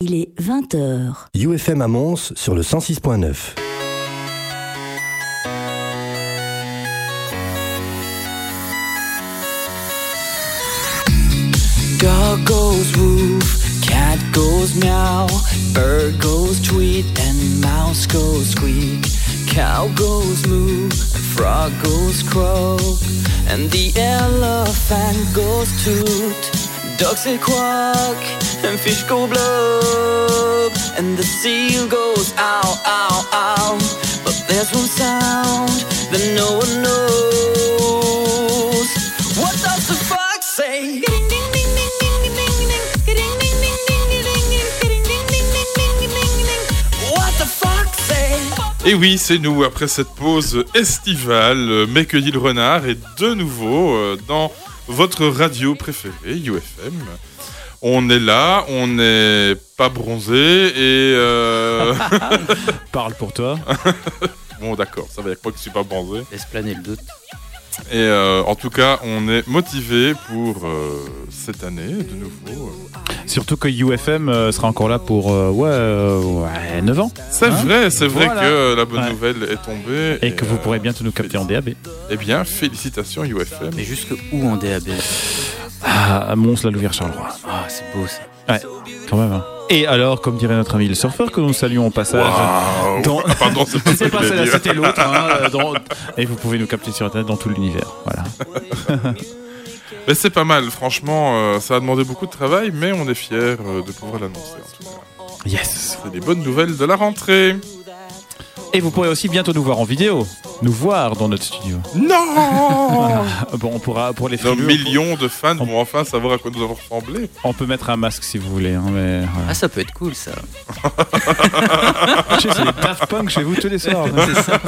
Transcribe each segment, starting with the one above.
Il est 20h. UFM à Mons sur le 106.9. Dog goes woof, cat goes meow, bird goes tweet, and mouse goes squeak. Cow goes moo, frog goes croak, and the elephant goes toot. Ducks say quack, and fish go blub, and the seal goes ow, ow, ow. But there's one sound that no one knows. What does the fox say? Et oui, c'est nous, après cette pause estivale, M'accueillit le renard est de nouveau euh, dans votre radio préférée, UFM. On est là, on n'est pas bronzé et... euh, Parle pour toi. bon d'accord, ça va avec moi que je suis pas bronzé. Laisse planer le doute. Et euh, en tout cas, on est motivé pour euh, cette année de nouveau. Surtout que UFM euh, sera encore là pour euh, ouais, euh, ouais, 9 ans. C'est Hein vrai, c'est vrai Voilà. que la bonne Ouais. nouvelle est tombée. Et que vous euh, pourrez bientôt nous capter en DAB. Eh bien, félicitations UFM. Mais jusque où en DAB Ah, à Mons, la Louvière Charleroi. Ah, c'est beau ça. Quand même. hein. Et alors, comme dirait notre ami le surfeur, que nous saluons au passage. Waouh. Dans- Ah, pardon, c'est pas celle-là, c'était l'autre. hein, euh, dans- Et vous pouvez nous capter sur Internet dans tout l'univers. Voilà. Mais c'est pas mal, franchement, euh, ça a demandé beaucoup de travail, mais on est fiers euh, de pouvoir l'annoncer. en tout cas. Yes. C'est des bonnes nouvelles de la rentrée. Et vous pourrez aussi bientôt nous voir en vidéo. Nous voir dans notre studio. Non Bon, on pourra, pour les Nos frileux, millions de fans vont enfin savoir à quoi nous avons ressemblé. on peut mettre un masque si vous voulez. hein, mais. Ah, ça peut être cool ça. Tu sais, c'est les Daft Punk chez vous tous les soirs. C'est ça.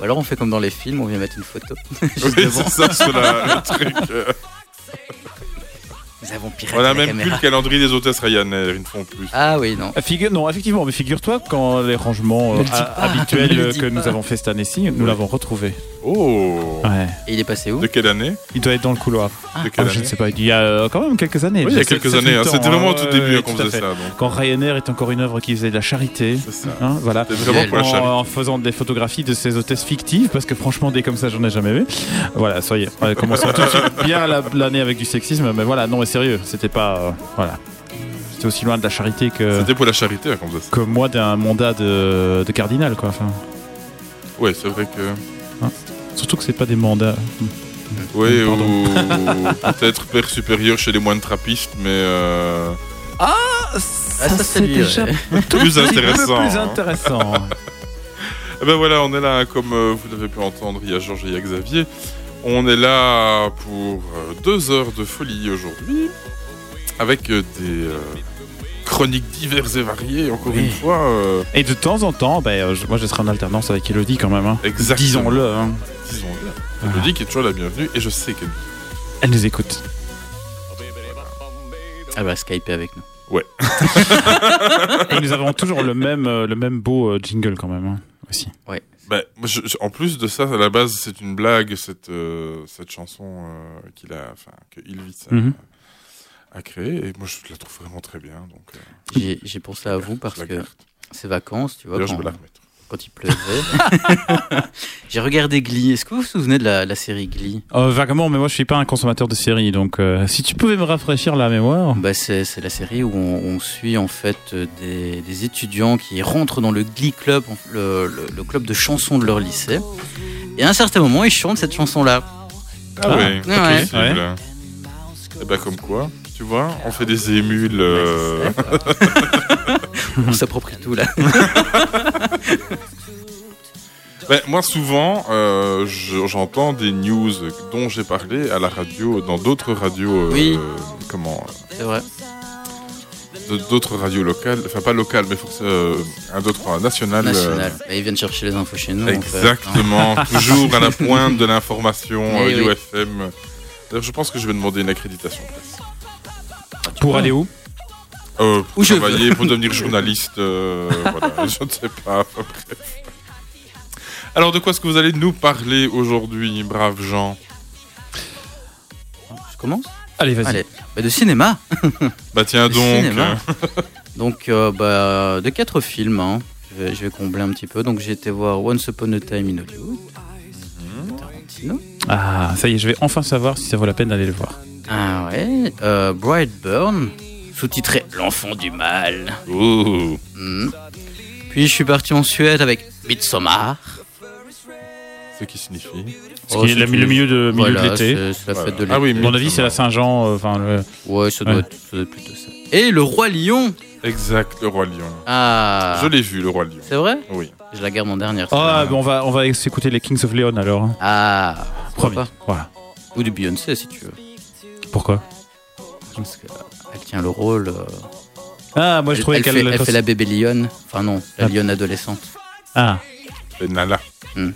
Ou alors on fait comme dans les films, on vient mettre une photo. Juste Oui, devant. c'est ça, sur la- le truc. euh. Nous avons piraté On a la même plus caméra. le calendrier des hôtesses Ryanair, ils ne font plus. Ah oui, non. Euh, Figure, non, effectivement, mais figure-toi quand les rangements euh, habituels que pas. nous avons fait cette année-ci, nous l'avons retrouvé. Oh Ouais. Et il est passé où De quelle année Il doit être dans le couloir. De quelle Ah, je année ne sais pas, il y a euh, quand même quelques années. Oui, il y a quelques années. hein. C'était vraiment au hein, tout début ouais, hein, qu'on faisait ça. donc. Quand Ryanair est encore une œuvre qui faisait de la charité. C'est ça. Hein, voilà. C'était vraiment pour la En, charité. en faisant des photographies de ces hôtesses fictives, parce que franchement, des comme ça, j'en ai jamais vu. Voilà, soyez. Ouais, commençons tout de suite bien la- l'année avec du sexisme, mais voilà, non, mais sérieux, c'était pas. euh, voilà. C'était aussi loin de la charité que, C'était pour la charité qu'on faisait ça. que moi d'un mandat de, de cardinal, quoi. Enfin, Ouais, c'est vrai que. Surtout que c'est pas des mandats. Oui, Pardon. ou peut-être père supérieur chez les moines trappistes, mais euh, Ah, ça, c'est lui, déjà plus petit peu intéressant. plus hein. intéressant. Eh ben voilà, on est là, comme euh, vous l'avez pu entendre, il y a Georges et il y a Xavier. On est là pour euh, deux heures de folie aujourd'hui, avec des euh, chroniques diverses et variées, encore Oui. une fois. euh, Et de temps en temps, ben, je- moi je serai en alternance avec Elodie quand même. Hein. Exactement. Disons-le. hein. Disons-le. Voilà. Je dis qui est toujours la bienvenue, et je sais qu'elle Elle nous écoute. Elle va skyper avec nous. Et nous avons toujours le même, euh, le même beau euh, jingle quand même. hein, aussi. Je- je- en plus de ça, à la base, c'est une blague, cette, euh, cette chanson euh, qu'il a, enfin, que Ilvis a, a créée, et moi, je la trouve vraiment très bien. Donc, euh, J'ai pensé à vous parce que c'est vacances, tu vois, D'ailleurs, je vais la remettre. Quand il pleuvait. J'ai regardé Glee. Est-ce que vous vous souvenez de la, la série Glee? Euh, vaguement, mais moi je suis pas un consommateur de séries, donc euh, si tu pouvais me rafraîchir la mémoire. bah, C'est c'est la série où on, on suit en fait euh, des, des étudiants qui rentrent dans le Glee Club, le, le- le club de chansons de leur lycée. Et à un certain moment, ils chantent cette chanson-là. Ah, Ah, oui, ouais. possible. Et ben, comme quoi, tu vois, on fait des émules. euh, On s'approprie tout là. ben, moi, souvent, euh, je- j'entends des news dont j'ai parlé à la radio, dans d'autres radios. euh, Oui. Comment C'est vrai. de- D'autres radios locales, enfin pas locales, mais forcément, un d'autres national. National. Bah, ils viennent chercher les infos chez nous. en fait. Exactement, toujours à la pointe de l'information Eh euh, oui. UFM. D'ailleurs, je pense que je vais demander une accréditation presse. Pour aller où Euh, pour Où je travailler, pour devenir journaliste, euh, voilà, je ne sais pas. bref. Alors, de quoi est-ce que vous allez nous parler aujourd'hui, braves gens Je commence Allez, vas-y. Allez. Bah, de cinéma. Bah tiens donc, cinéma. Donc, euh, bah, de quatre films, hein. je, vais, je vais combler un petit peu. Donc, j'ai été voir Once Upon a Time in Hollywood. Mhm. Tarantino. Ah, ça y est, je vais enfin savoir si ça vaut la peine d'aller le voir. Ah ouais. Euh, Brightburn, sous-titré L'enfant du mal. Ouh. Hmm. Puis, je suis parti en Suède avec Midsommar. Ce qui signifie. Ce Oh, qui est c'est la- le milieu de, milieu Voilà, de l'été. c'est c'est la Voilà. fête de l'été. Ah oui, mon avis, c'est la Saint-Jean. euh, Enfin, le- Ouais, ça doit, Ouais. Être, ça doit être plutôt ça. Et le Roi Lion. Exact, le Roi Lion. Ah. Je l'ai vu, le Roi Lion. C'est vrai? Oui. Je la garde en dernière. Ah, bon, on va, on va s'écouter les Kings of Leon alors. hein. Ah. Pourquoi Promis. pas? Voilà. Ou du Beyoncé si tu veux. Pourquoi Parce qu'elle tient le rôle. euh, Ah, moi je elle, trouvais elle qu'elle. fait, elle fait la bébé lionne. Enfin non, la Ah. lionne adolescente. Ah. Et Nala. Hmm.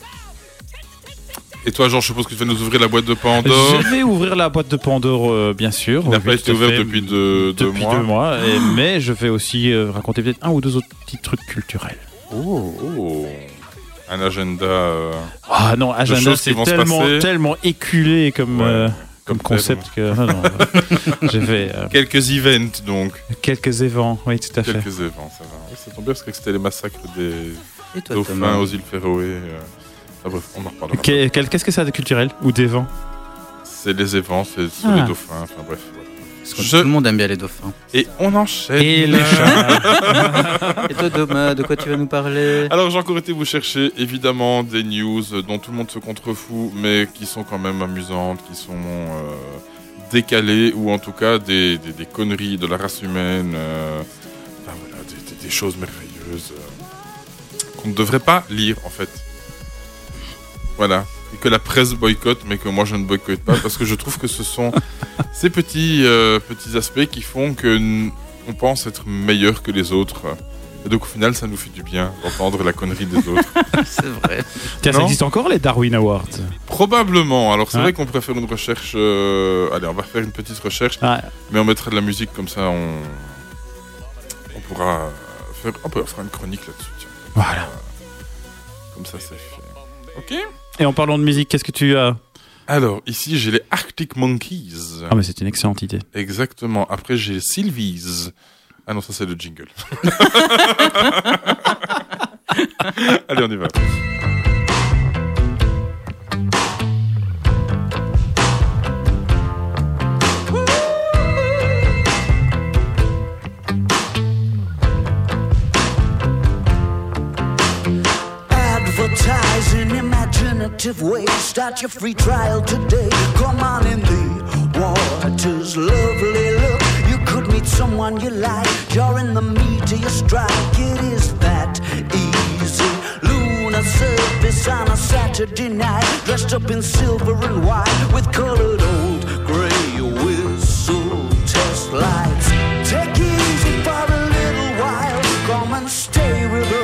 Et toi, Jean, je suppose que tu vas nous ouvrir la boîte de Pandore. Je vais ouvrir la boîte de Pandore, euh, bien sûr. qui n'a pas été ouverte depuis deux, deux Depuis mois. deux mois. et- mais je vais aussi euh, raconter peut-être un ou deux autres petits trucs culturels. Oh. Oh. Un agenda. euh, Ah non, agenda, c'est tellement, tellement éculé comme, Ouais, euh, comme concept que. non, non, je vais. euh, Quelques events, donc. quelques évents, oui, tout à fait. Quelques évents, ça va. Oui, ça tombe bien parce que c'était les massacres des toi, dauphins aux îles Féroé. euh. Ah, bref, on en reparlera. Qu'est-ce que ça a de culturel Ou d'évents? C'est les évents, c'est sur Ah. les dauphins. Enfin bref. Parce que Je- Tout le monde aime bien les dauphins. Et on enchaîne. Et les chats Et toi, Thomas, de quoi tu vas nous parler? Alors j'ai encore été vous chercher évidemment des news dont tout le monde se contrefout, mais qui sont quand même amusantes, qui sont euh, décalées ou en tout cas des, des- des conneries de la race humaine, euh, enfin, voilà, des, des- des choses merveilleuses euh, qu'on ne devrait pas lire en fait. Voilà. Et que la presse boycotte, mais que moi je ne boycotte pas parce que je trouve que ce sont ces petits, euh, petits aspects qui font que on pense être meilleur que les autres. Et donc au final, ça nous fait du bien d'entendre la connerie des autres. C'est vrai. Tiens, ça existe encore les Darwin Awards? Probablement. Alors c'est Hein vrai qu'on pourrait faire une recherche. euh, Allez, on va faire une petite recherche, Ah, mais on mettra de la musique comme ça. On, on pourra faire. On peut faire une chronique là-dessus. tiens. Voilà. Comme ça, c'est fait. Ok. Et en parlant de musique, qu'est-ce que tu as Alors ici, j'ai les Arctic Monkeys. Ah, mais c'est une excellente idée. Exactement. Après, j'ai Sylvie's. Ah non, ça c'est le jingle. Allez, on y va. Start your free trial today. Come on in the waters, lovely look. You could meet someone you like. You're in the meat of your strike. It is that easy. Lunar surface on a Saturday night. Dressed up in silver and white with colored old gray whistle test lights. Take it easy for a little while. Come and stay with us.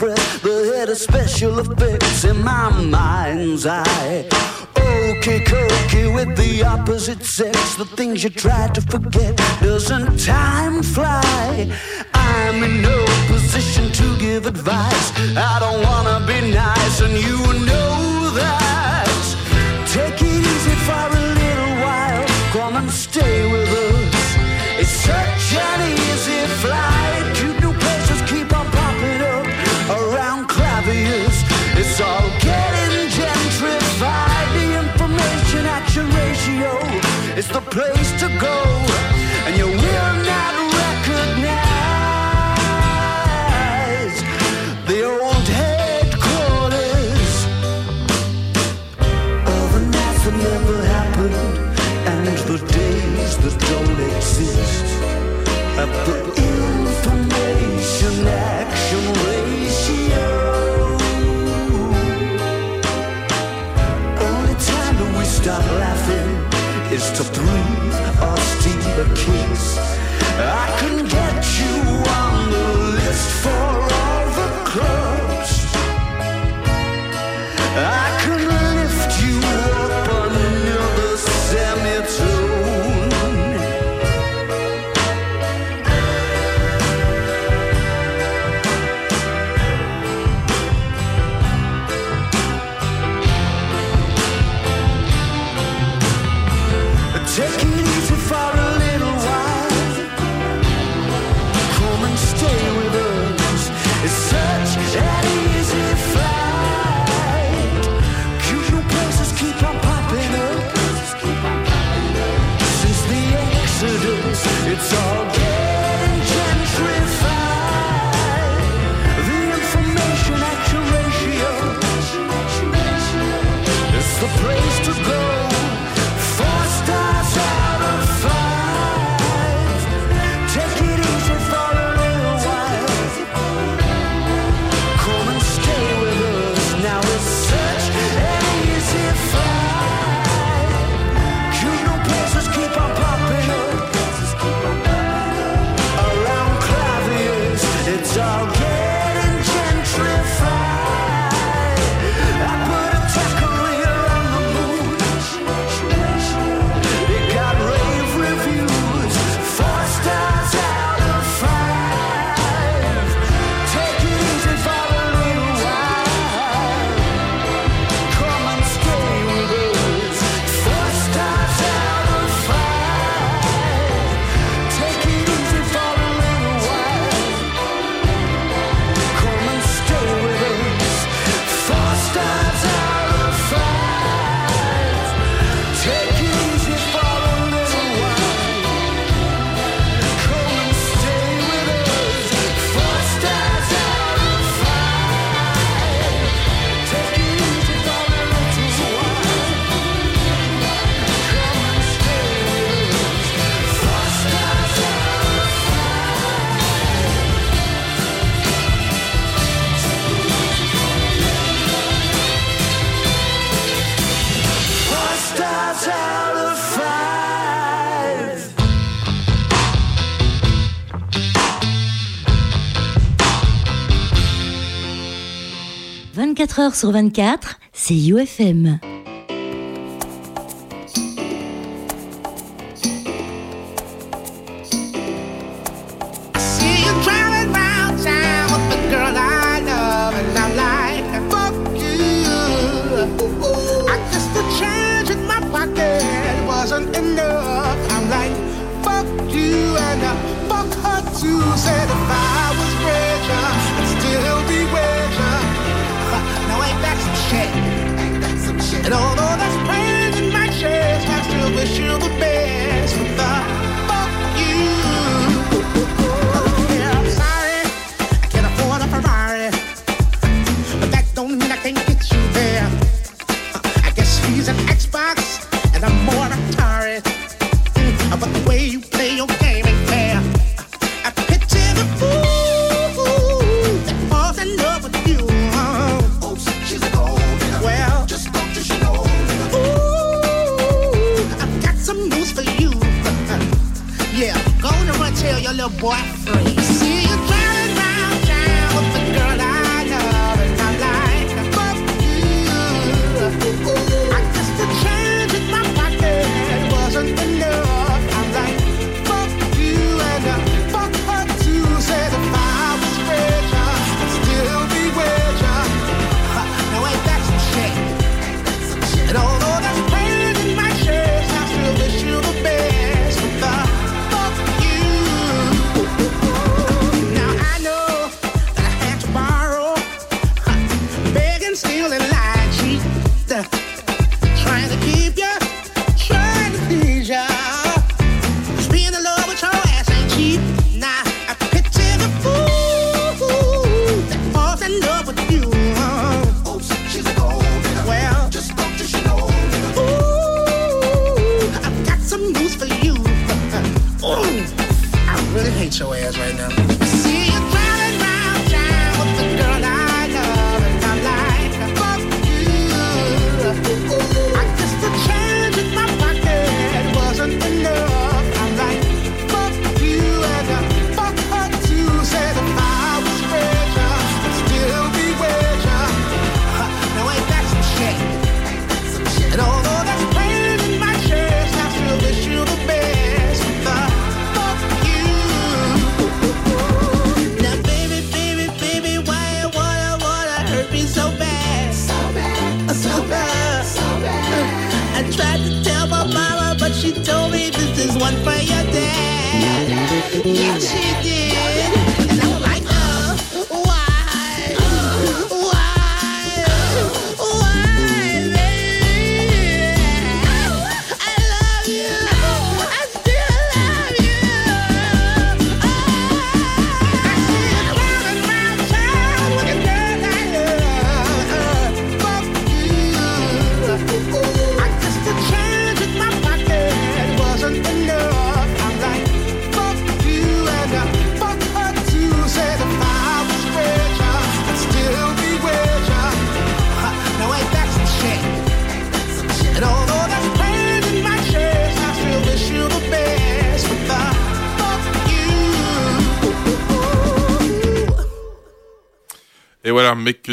Express, the head of special effects in my mind's eye. Okay, cokey with the opposite sex, the things you try to forget. Doesn't time fly? I'm in no position to give advice. I don't wanna be nice, and you know that. Take it easy for a little while, come and stay with place to go, of dreams, a deeper kiss. I sur 24, c'est UFM.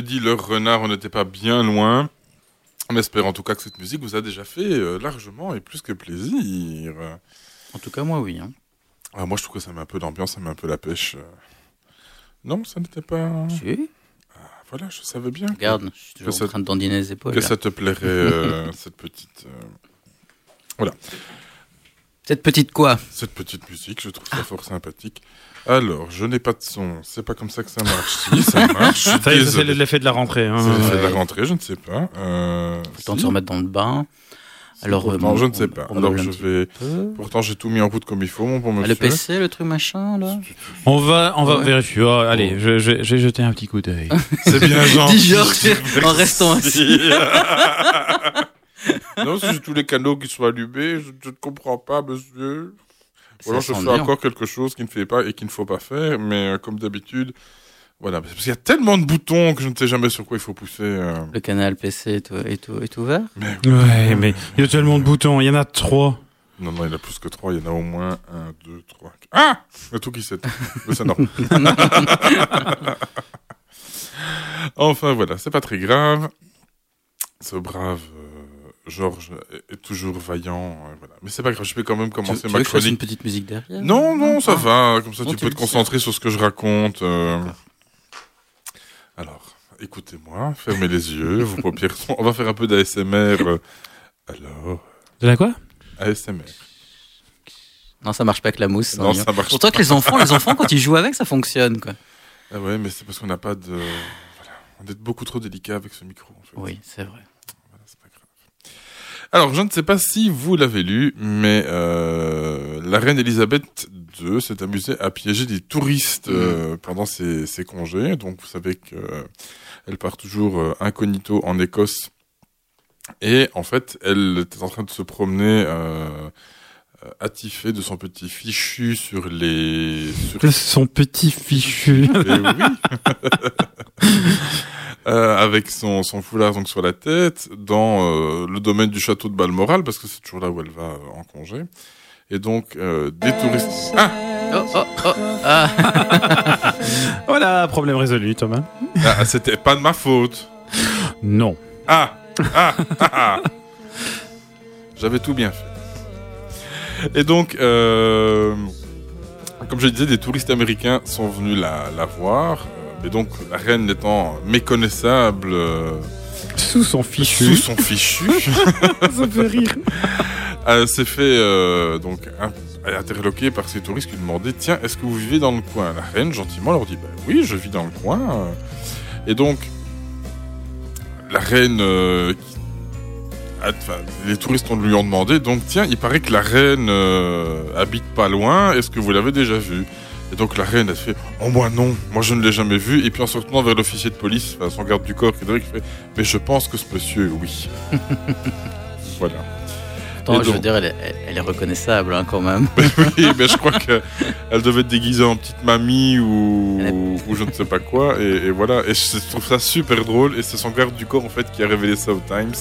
Que dit le renard On n'était pas bien loin. On espère en tout cas que cette musique vous a déjà fait euh, largement et plus que plaisir. En tout cas, moi, oui. hein. Ah, moi, je trouve que ça met un peu d'ambiance, ça met un peu la pêche. euh. Non, ça n'était pas. Si, Voilà, je savais bien. que- regarde, je suis toujours en train de dandiner les épaules. que là. ça te plairait, euh, cette petite. euh, Cette petite quoi? Cette petite musique, je trouve ça fort sympathique. Alors, je n'ai pas de son. C'est pas comme ça que ça marche. Si, ça marche. je suis Ça y est, ça, c'est l'effet de la rentrée. hein. C'est l'effet de la rentrée, je ne sais pas. Euh, Le temps de si. se remettre dans le bain. Alors, Pourtant, euh, je on- ne sais pas. on Alors, je vais. Pourtant, j'ai tout mis en route comme il faut, mon bon Ah, monsieur. le PC, le truc machin, là On va, on va Ouais. vérifier. Oh, allez, je, je- j'ai jeté un petit coup d'œil. C'est bien gentil. Dis Georges, en restant assis. non, si j'ai tous les canaux qui sont allumés, je, je ne comprends pas, monsieur. Ou alors je fais bien. encore quelque chose qu'il ne fait pas et qu'il ne faut pas faire, mais euh, comme d'habitude, voilà. Parce qu'il y a tellement de boutons que je ne sais jamais sur quoi il faut pousser. euh. Le canal PC est, est, est ouvert? Mais Ouais, mais il y a tellement de boutons. Il y en a trois. non, non, il y en a plus que trois. Il y en a au moins un, deux, trois. quatre. Ah Le tout qui s'éteint. Mais c'est non. enfin voilà, c'est pas très grave. Ce brave Georges est, toujours vaillant. euh, voilà. Mais c'est pas grave, je vais quand même commencer tu ma veux que je fasse chronique. une petite musique derrière Non, non, ça Ah. va. Comme ça, Non, tu peux te concentrer sur ce que je raconte. euh. Alors, écoutez-moi, fermez les yeux, vos paupières sont... On va faire un peu d'ASMR. euh. Alors, De la quoi? ASMR. Non, ça marche pas avec la mousse. Non, ça marche Pourtant que les enfants, les enfants, quand ils jouent avec, ça fonctionne, quoi. Ah ouais, mais c'est parce qu'on n'a pas de... Voilà. On est beaucoup trop délicat avec ce micro, en fait. Oui, c'est vrai. Voilà, c'est pas grave. Alors, je ne sais pas si vous l'avez lu, mais euh, la reine Elisabeth II s'est amusée à piéger des touristes euh, pendant ses, ses congés. Donc, vous savez que euh, elle part toujours incognito en Écosse. Et en fait, elle était en train de se promener euh, euh, attifée de son petit fichu sur les... Sur Son petit fichu. eh oui. Euh, avec son, son foulard donc sur la tête dans euh, le domaine du château de Balmoral parce que c'est toujours là où elle va euh, en congé et donc euh, des touristes ah, Oh, oh, oh. Ah, voilà, problème résolu, Thomas. ah, c'était pas de ma faute Non. ah ah ah, ah. j'avais tout bien fait et donc euh, comme je disais des touristes américains sont venus la, la voir mais donc la reine étant méconnaissable euh, Sous son sous fichu. son fichu Ça fait rire. Elle s'est fait euh, donc in- interloquer par ces touristes qui lui demandaient Tiens, est-ce que vous vivez dans le coin? La reine, gentiment, leur dit bah, Oui, je vis dans le coin. Et donc, la reine. euh, qui- enfin, les touristes on lui ont demandé Donc, tiens, il paraît que la reine euh, habite pas loin. Est-ce que vous l'avez déjà vue? Et donc la reine, elle fait Oh, moi non, moi je ne l'ai jamais vue. Et puis en se retournant vers l'officier de police, enfin, son garde du corps, qui est fait Mais je pense que ce monsieur, oui. voilà. Attends, je veux dire, elle est, elle- elle est reconnaissable, hein, quand même. oui, mais je crois qu'elle devait être déguisée en petite mamie ou, Elle est- ou je ne sais pas quoi. Et, et voilà. Et je trouve ça super drôle. Et c'est son garde du corps en fait qui a révélé ça au Times.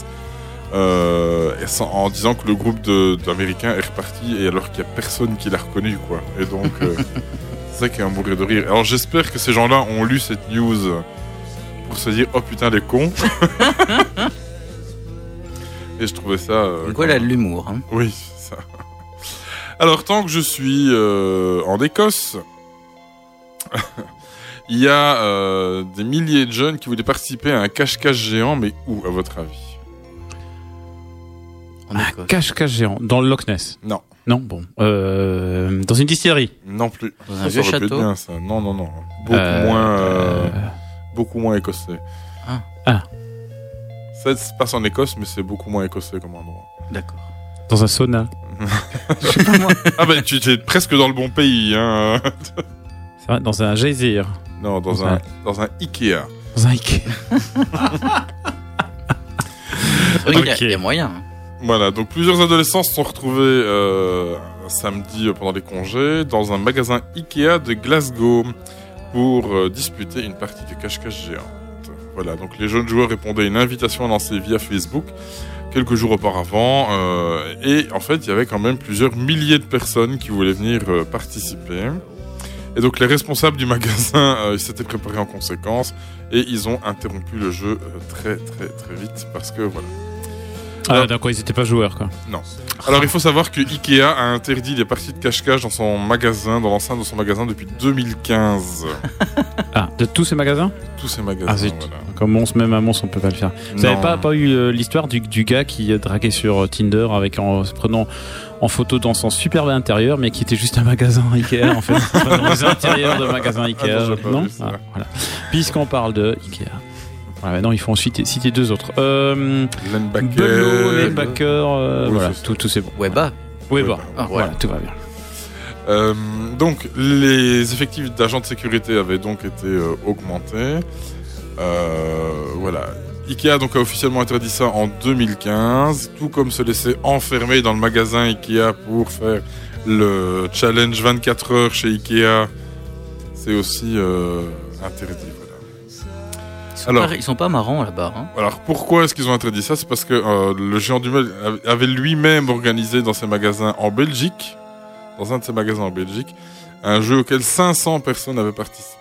Euh, en disant que le groupe d'Américains est reparti et alors qu'il n'y a personne qui l'a reconnu quoi. Et donc euh, c'est ça qui est un mourir de rire. Alors j'espère que ces gens-là ont lu cette news pour se dire oh putain les cons. et je trouvais ça. euh, a de l'humour. Hein. oui, c'est ça. Alors, tant que je suis euh, en Écosse, il y a euh, des milliers de jeunes qui voulaient participer à un cache-cache géant, mais où, à votre avis? En Un Écosse. cache-cache géant dans le Loch Ness. Non, Non, bon. Euh, dans une distillerie. non plus. Dans un vieux aurait pu être château. bien, ça. Non, non, non. Beaucoup Euh, moins, euh, euh, beaucoup moins écossais. Ah. Ah. Ça se passe en Écosse, mais c'est beaucoup moins écossais comme endroit. D'accord. dans un sauna. Ah ben, tu es presque dans le bon pays, hein. C'est vrai, dans un geyser. Non, dans Ouais. un, dans un Ikea. Dans un Ikea. C'est vrai qu'il y a- Ok. il y a moyen. hein. Voilà, donc plusieurs adolescents se sont retrouvés euh, samedi euh, pendant les congés dans un magasin Ikea de Glasgow pour euh, disputer une partie de cache-cache géante. Voilà, donc les jeunes joueurs répondaient à une invitation lancée via Facebook quelques jours auparavant et en fait il y avait quand même plusieurs milliers de personnes qui voulaient venir participer. Et donc les responsables du magasin s'étaient préparés en conséquence et ils ont interrompu le jeu très très très vite parce que voilà. Ah, d'accord, ils étaient pas joueurs, quoi. Alors il faut savoir que Ikea a interdit les parties de cache-cache dans son magasin, dans l'enceinte de son magasin depuis 2015. Ah, de tous ces magasins Tous ces magasins. Ah, voilà. Comme Mons, même à Mons, on peut pas le faire. Vous avez Non. pas, pas eu euh, l'histoire du, du gars qui draguait sur euh, Tinder avec en se prenant en photo dans son superbe intérieur, mais qui était juste un magasin Ikea en fait. Dans les intérieurs de magasins Ikea. Ah non, pas non. Ah, voilà. Puisqu'on parle de Ikea. Voilà, non, il faut ensuite citer deux autres. Euh, Bello, Linebacker, euh, Oui, voilà, tout, tout c'est bon. Weba. Bah, Ah, voilà, voilà. tout va bien. Euh, donc les effectifs d'agents de sécurité avaient donc été euh, augmentés. Euh, voilà. Ikea donc a officiellement interdit ça en 2015, tout comme se laisser enfermer dans le magasin Ikea pour faire le challenge 24 heures chez Ikea, c'est aussi euh, interdit. Sont, Alors. pas, ils sont pas marrants là-bas. Hein. Alors pourquoi est-ce qu'ils ont interdit ça? C'est parce que euh, le géant du meuble avait lui-même organisé dans ses magasins en Belgique, dans un de ses magasins en Belgique, un jeu auquel 500 personnes avaient participé.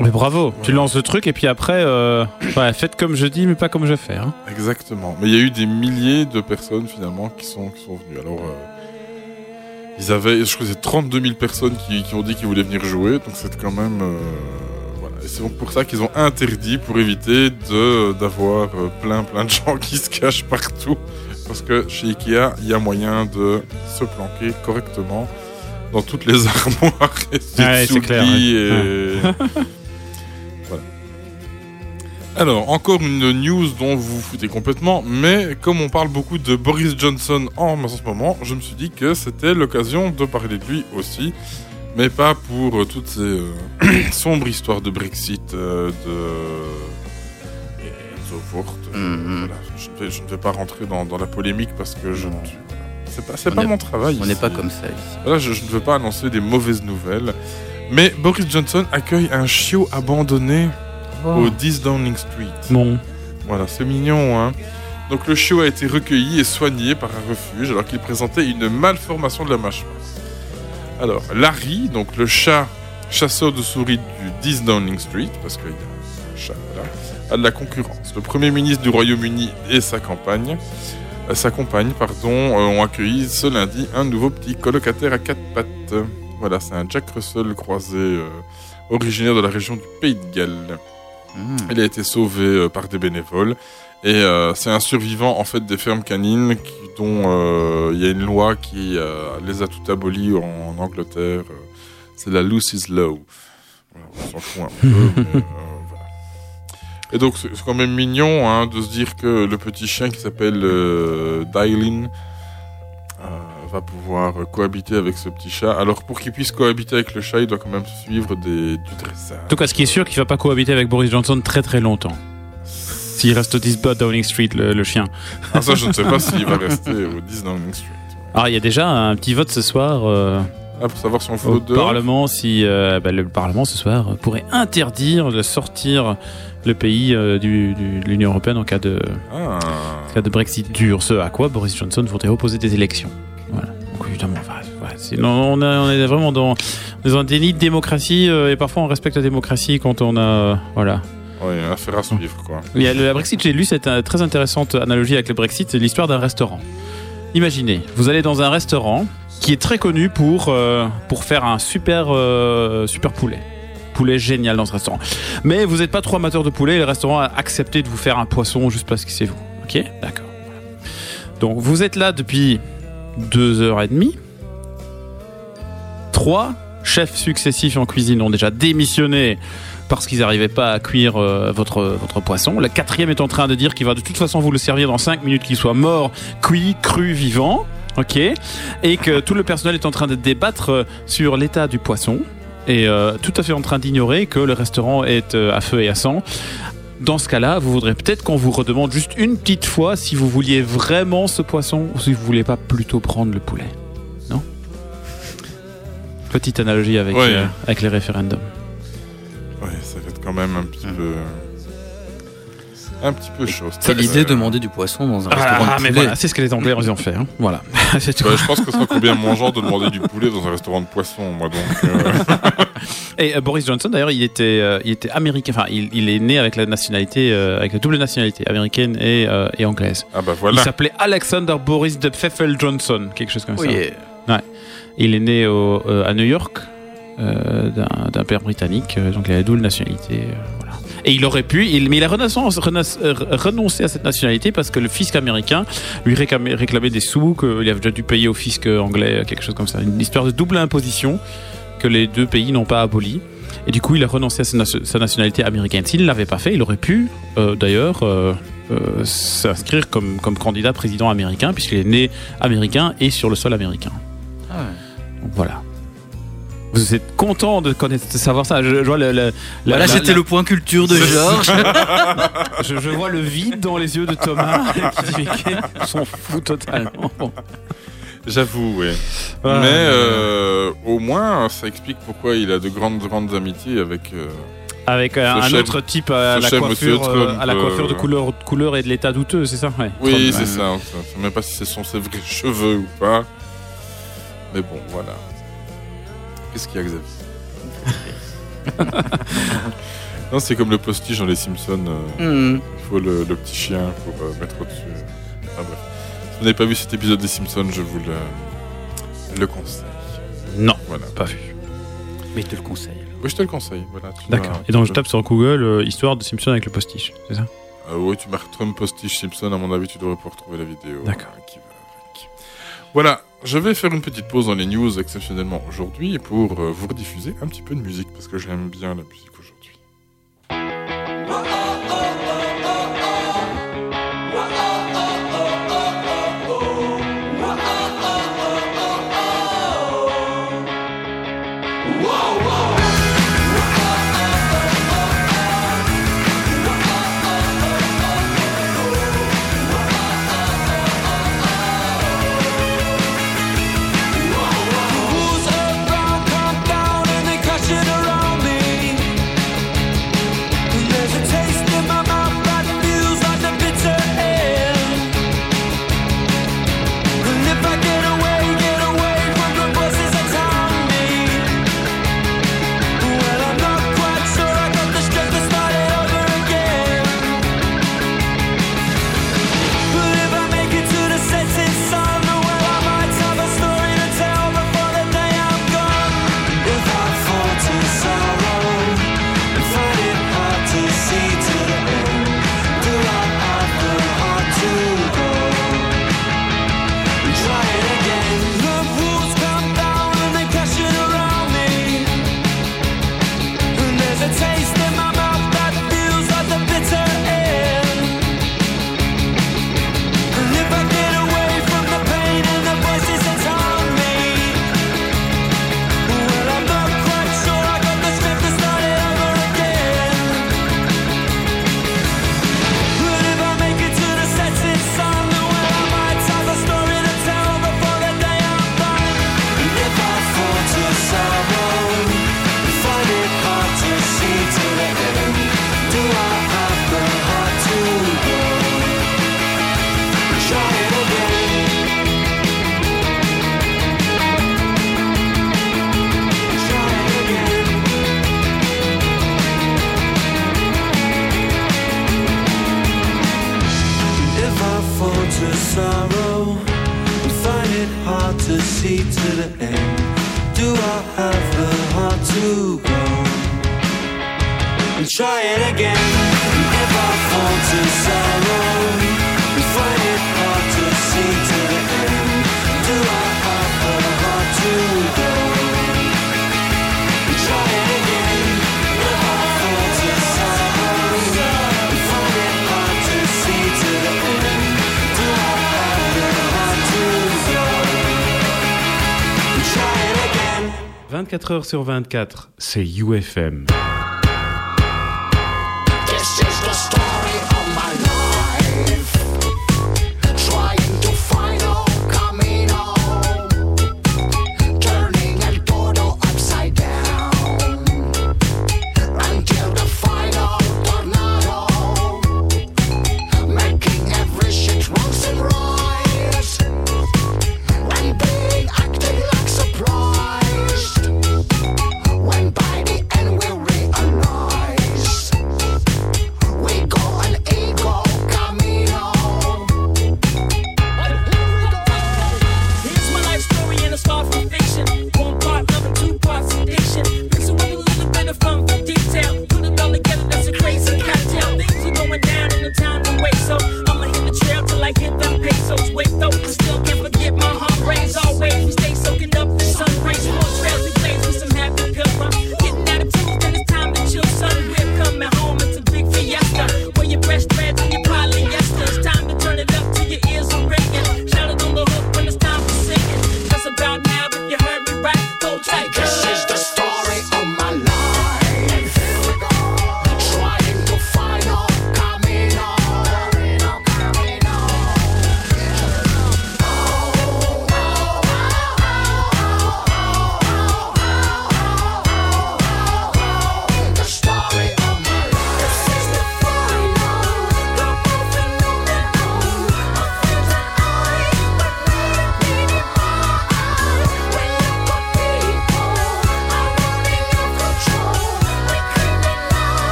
Mais bravo, tu lances le truc et puis après, euh, ouais, faites comme je dis, mais pas comme je fais. Hein. Exactement. Mais il y a eu des milliers de personnes finalement qui sont, qui sont venues. Alors euh, ils avaient, je crois, que c'est 32 000 personnes qui, qui ont dit qu'ils voulaient venir jouer, donc c'est quand même. euh, c'est pour ça qu'ils ont interdit pour éviter d'avoir euh, plein plein de gens qui se cachent partout. Parce que chez Ikea, il y a moyen de se planquer correctement dans toutes les armoires et Ouais, clair, ouais. et- voilà. Alors, encore une news dont vous vous foutez complètement, mais comme on parle beaucoup de Boris Johnson en, en ce moment, je me suis dit que c'était l'occasion de parler de lui aussi, mais pas pour euh, toutes ces euh, sombres histoires de Brexit, euh, de... et so forth. Mhm. Voilà, je, ne vais, je ne vais pas rentrer dans, dans la polémique parce que je... Non. C'est pas, c'est pas est- mon travail. On n'est pas comme ça ici. Voilà, je, je ne veux pas annoncer des mauvaises nouvelles. Mais Boris Johnson accueille un chiot abandonné au 10 Downing Street. Bon, Voilà, c'est mignon, hein. Donc le chiot a été recueilli et soigné par un refuge alors qu'il présentait une malformation de la mâchoire. Alors, Larry, donc le chat chasseur de souris du 10 Downing Street, parce qu'il y a un chat, voilà, a de la concurrence. Le Premier ministre du Royaume-Uni et sa campagne, euh, sa compagne, pardon, euh, ont accueilli ce lundi un nouveau petit colocataire à quatre pattes. Voilà, c'est un Jack Russell croisé, euh, originaire de la région du Pays de Galles. Mhm. Il a été sauvé par des bénévoles. Et euh, c'est un survivant en fait des fermes canines qui- dont euh, il y a une loi qui euh, les a toutes abolies en, en Angleterre. c'est la Lucy's Law. On s'en fout un peu. mais, euh, voilà. Et donc c'est quand même mignon hein, de se dire que le petit chien qui s'appelle euh, Dylin euh, va pouvoir cohabiter avec ce petit chat. Alors pour qu'il puisse cohabiter avec le chat, il doit quand même suivre des, du dressage. en tout cas, ce qui est sûr, qu'il va pas cohabiter avec Boris Johnson très très longtemps. S'il reste au 10 Downing Street, le, le chien. Ah, ça, je ne sais pas s'il va rester au 10 Downing Street. Alors, il y a déjà un petit vote ce soir euh, Ah, pour savoir si on fout au dehors Parlement, si euh, bah, le Parlement ce soir pourrait interdire de sortir le pays euh, du, du- de l'Union européenne en cas de, Ah. en cas de Brexit dur. Ce à quoi Boris Johnson voudrait opposer des élections. Voilà. Donc évidemment, enfin, voilà, on, a- on est vraiment dans, dans un déni de démocratie euh, et parfois on respecte la démocratie quand on a euh, voilà. Ouais, affaire à suivre, quoi. Il y a la Brexit, j'ai lu cette très intéressante analogie avec le Brexit, c'est l'histoire d'un restaurant. Imaginez, vous allez dans un restaurant qui est très connu pour, euh, pour faire un super, euh, super poulet. Poulet génial dans ce restaurant. Mais vous n'êtes pas trop amateur de poulet et le restaurant a accepté de vous faire un poisson juste parce que c'est vous. Ok? D'accord. Donc vous êtes là depuis deux heures et demie. Trois chefs successifs en cuisine ont déjà démissionné parce qu'ils n'arrivaient pas à cuire euh, votre, votre poisson. Le quatrième est en train de dire qu'il va de toute façon vous le servir dans cinq minutes, qu'il soit mort, cuit, cru, vivant. Ok? Et que tout le personnel est en train de débattre euh, sur l'état du poisson et euh, tout à fait en train d'ignorer que le restaurant est euh, à feu et à sang. Dans ce cas-là, vous voudrez peut-être qu'on vous redemande juste une petite fois si vous vouliez vraiment ce poisson ou si vous voulez pas plutôt prendre le poulet. Non? Petite analogie avec, Ouais. euh, avec les référendums. Ouais, quand même un petit peu. Un petit peu chaud. C'est l'idée de demander du poisson dans un restaurant Ah, de mais poulet. voilà, c'est ce que les Anglais ont fait. hein. Voilà. Bah, je pense que ce sera combien mangeant de demander du poulet dans un restaurant de poisson, moi donc. euh, Et euh, Boris Johnson, d'ailleurs, il était, euh, il était américain. Enfin, il, il est né avec la nationalité, euh, avec la double nationalité américaine et, euh, et anglaise. Ah bah Il voilà. s'appelait Alexander Boris de Pfeffel Johnson, quelque chose comme Oui, ça. et- Il est né au- euh, à New York euh, d'un d'un père britannique, euh, donc il a la double nationalité. euh, voilà. Et il aurait pu, il- mais il a renoncé, euh, à cette nationalité parce que le fisc américain lui réclamait, réclamait des sous qu'il avait déjà dû payer au fisc anglais, quelque chose comme ça. Une histoire de double imposition que les deux pays n'ont pas aboli. Et du coup, il a renoncé à sa, nation- sa nationalité américaine. S'il ne l'avait pas fait, il aurait pu, euh, d'ailleurs, euh, euh, s'inscrire comme, comme candidat président américain, puisqu'il est né américain et sur le sol américain. Ah ouais. Donc voilà. Vous êtes content de connaître, de savoir ça. Je, je vois le, le- la- Voilà, la- c'était la- le point culture de Georges. je, je vois le vide dans les yeux de Thomas qui s'en fout totalement. J'avoue, oui. Ah, Mais euh, au moins, ça explique pourquoi il a de grandes, grandes amitiés avec. euh, Avec euh, un autre type à la coiffure, monsieur euh, Trump, à la coiffure de euh, couleur, couleur et de l'état douteux, c'est ça ouais. Oui, c'est ouais. ça. Je sais même pas si ce sont ses vrais cheveux ou pas. Mais bon, voilà. Qu'est-ce qu'il y a, Xavier Non, c'est comme le postiche dans les Simpsons. euh, Hmm. Il faut le, le petit chien pour euh, mettre au-dessus. Enfin bref. Si vous n'avez pas vu cet épisode des Simpsons, je vous le, le conseille. Non, Voilà. pas vu. Mais il te le conseille. Oui, je te le conseille. Voilà, D'accord. Et donc je tape sur Google euh, histoire de Simpson avec le postiche, c'est ça? Ah ouais, tu marques Trump postiche Simpson, à mon avis, tu devrais pouvoir trouver la vidéo. D'accord. euh, qui va avec. Voilà, je vais faire une petite pause dans les news exceptionnellement aujourd'hui pour euh, vous rediffuser un petit peu de musique parce que j'aime bien la musique 24 heures sur 24, c'est UFM.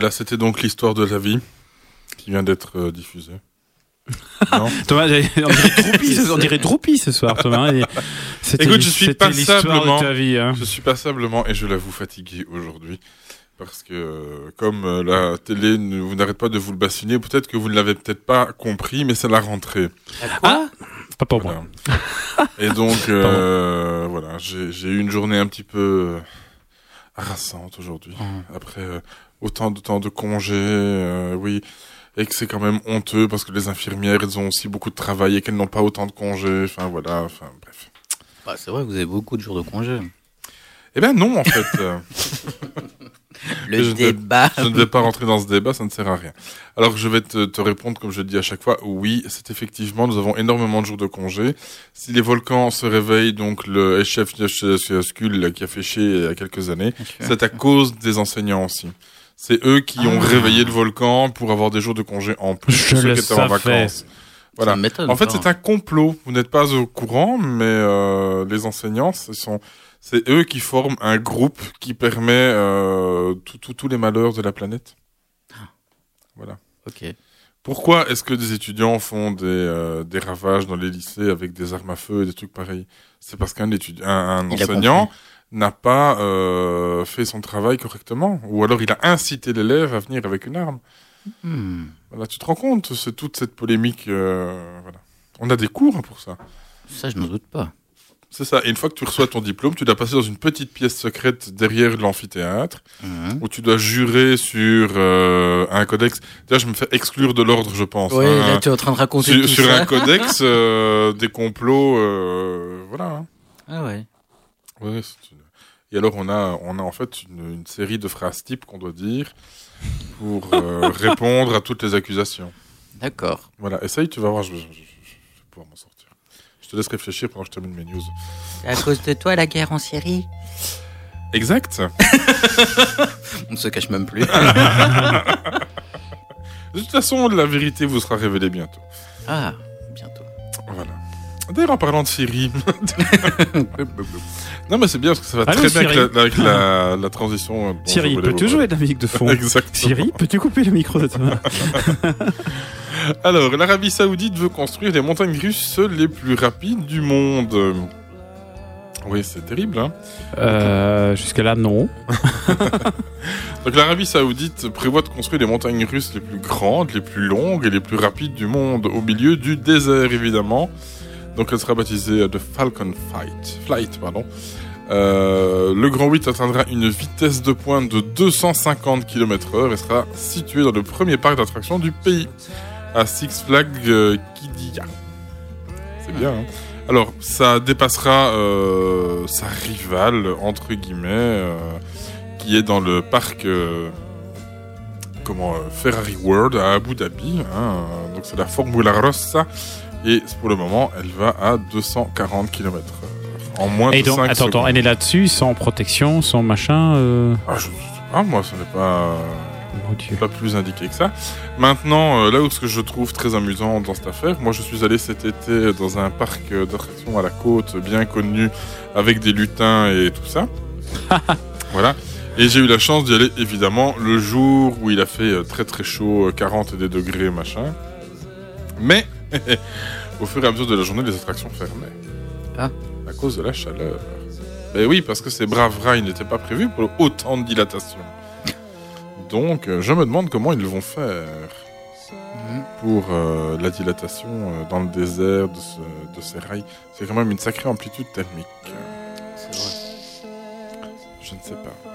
Voilà, c'était donc l'histoire de la vie qui vient d'être euh, diffusée. Thomas, on dirait Troupi, ce soir, Écoute, je suis passablement, hein. je suis passablement, et je l'avoue, fatigué aujourd'hui. Parce que, euh, comme euh, la télé, vous n'arrête pas de vous le bassiner, peut-être que vous ne l'avez peut-être pas compris, mais c'est la rentrée. Ah! Pas pour moi. Et donc, voilà, j'ai eu une journée un petit peu harassante aujourd'hui. Ah. Après autant de temps de congé, euh, oui, et que c'est quand même honteux parce que les infirmières, elles ont aussi beaucoup de travail et qu'elles n'ont pas autant de congés. Enfin voilà, enfin bref. Bah, c'est vrai que vous avez beaucoup de jours de congé. Eh bien non, en fait. Euh, le je débat. Ne, je ne vais pas rentrer dans ce débat, ça ne sert à rien. Alors je vais te, répondre comme je le dis à chaque fois, oui, c'est effectivement, nous avons énormément de jours de congé. Si les volcans se réveillent, donc le chef qui a fait chier il y a quelques années, c'est à cause des enseignants aussi. C'est eux qui ont Ah. réveillé le volcan pour avoir des jours de congé en plus Je ceux le qui étaient en savais. vacances. Voilà. En fait, c'est un complot. Vous n'êtes pas au courant, mais euh, les enseignants, ce sont, c'est eux qui forment un groupe qui permet euh, tout- tout- tous les malheurs de la planète. Voilà. Ok. Pourquoi est-ce que des étudiants font des, euh, des ravages dans les lycées avec des armes à feu et des trucs pareils? C'est parce qu'un étudi- un, un enseignant compris. N'a pas euh, fait son travail correctement, ou alors il a incité l'élève à venir avec une arme. Hmm. Voilà, tu te rends compte, c'est toute cette polémique. euh, voilà. On a des cours hein, pour ça. Ça, je n'en doute pas. C'est ça. Et une fois que tu reçois ton diplôme, tu dois passer dans une petite pièce secrète derrière l'amphithéâtre, Mhm. où tu dois jurer sur euh, un codex. Déjà, je me fais exclure de l'ordre, je pense. Oui, hein. là, tu es en train de raconter sur, tout sur ça. un codex euh, des complots. euh, voilà. hein. Ah ouais. Ouais, c'est Et alors, on a, on a en fait une, une série de phrases types qu'on doit dire pour euh, répondre à toutes les accusations. D'accord. Voilà, essaye, tu vas voir, je, je- je- je vais pouvoir m'en sortir. Je te laisse réfléchir pendant que je termine mes news. C'est à cause de toi la guerre en Syrie Exact. On ne se cache même plus. De toute façon, la vérité vous sera révélée bientôt. ah. D'ailleurs, en parlant de Syrie. non, mais c'est bien parce que ça va Allô, très bien avec, la, avec la, la transition. euh, je voulais peux-tu jouer de la musique de fond. Exactement. Thierry, peux-tu couper le micro de toi Alors, l'Arabie Saoudite veut construire les montagnes russes les plus rapides du monde. Oui, c'est terrible, hein. euh, Jusque-là, non. Donc l'Arabie Saoudite prévoit de construire les montagnes russes les plus grandes, les plus longues et les plus rapides du monde, au milieu du désert évidemment. Donc elle sera baptisée euh, The Falcon Flight. Flight pardon. Euh, le Grand 8 atteindra une vitesse de pointe de 250 km/h et sera situé dans le premier parc d'attractions du pays, à Six Flags euh, Qiddiya. C'est bien. Hein Alors, ça dépassera euh, sa rivale entre guillemets, euh, qui est dans le parc euh, comment euh, Ferrari World à Abu Dhabi. hein, euh, donc c'est la Formula Rossa et pour le moment, elle va à 240 km en moins Et de donc, 5 attends, attends, secondes. elle est là-dessus, sans protection, sans machin. euh, Ah, je, sais pas, moi, ce n'est pas, Oh Dieu. pas plus indiqué que ça. Maintenant, euh, là où ce que je trouve très amusant dans cette affaire, moi je suis allé cet été dans un parc d'attractions à la côte bien connu avec des lutins et tout ça. voilà. Et j'ai eu la chance d'y aller évidemment le jour où il a fait euh, très très chaud, euh, 40 et des degrés machin. Mais au fur et à mesure de la journée, les attractions fermaient. Ah. À cause de la chaleur. Ben oui, parce que ces braves rails n'étaient pas prévus pour autant de dilatation. Donc, euh, je me demande comment ils vont faire Mhm. pour euh, la dilatation euh, dans le désert de, ce- de ces rails. C'est quand même une sacrée amplitude thermique. C'est vrai. Je ne sais pas.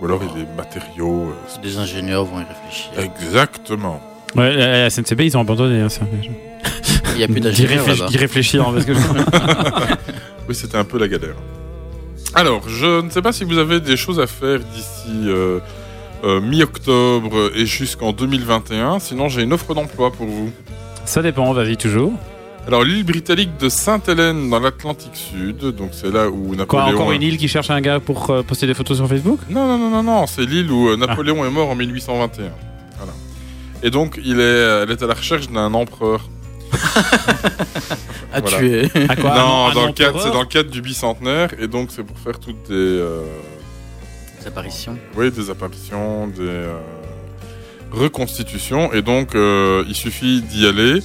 Ou alors il y a des matériaux. euh, Des ingénieurs vont y réfléchir. Exactement. Ouais, la, la SNCB, ils ont abandonné hein, ça. Il n'y a plus d'ingénieurs d'y réfléchir, parce que Oui, c'était un peu la galère. Alors, je ne sais pas si vous avez des choses à faire d'ici euh, euh, mi-octobre et jusqu'en 2021. Sinon, j'ai une offre d'emploi pour vous. ça dépend, vas-y toujours. Alors, l'île britannique de Sainte-Hélène dans l'Atlantique Sud, donc c'est là où Quoi, Napoléon. encore une île qui cherche un gars pour euh, poster des photos sur Facebook? Non, non, non, non, non, c'est l'île où euh, Napoléon est mort en 1821. Et donc, il est, elle est à la recherche d'un empereur. À Voilà. tuer. À quoi? Non, un- un dans le cadre, empereur? c'est dans le cadre du bicentenaire, et donc c'est pour faire toutes des, euh, Des apparitions. oui, des apparitions, des euh, reconstitutions, et donc euh, il suffit d'y aller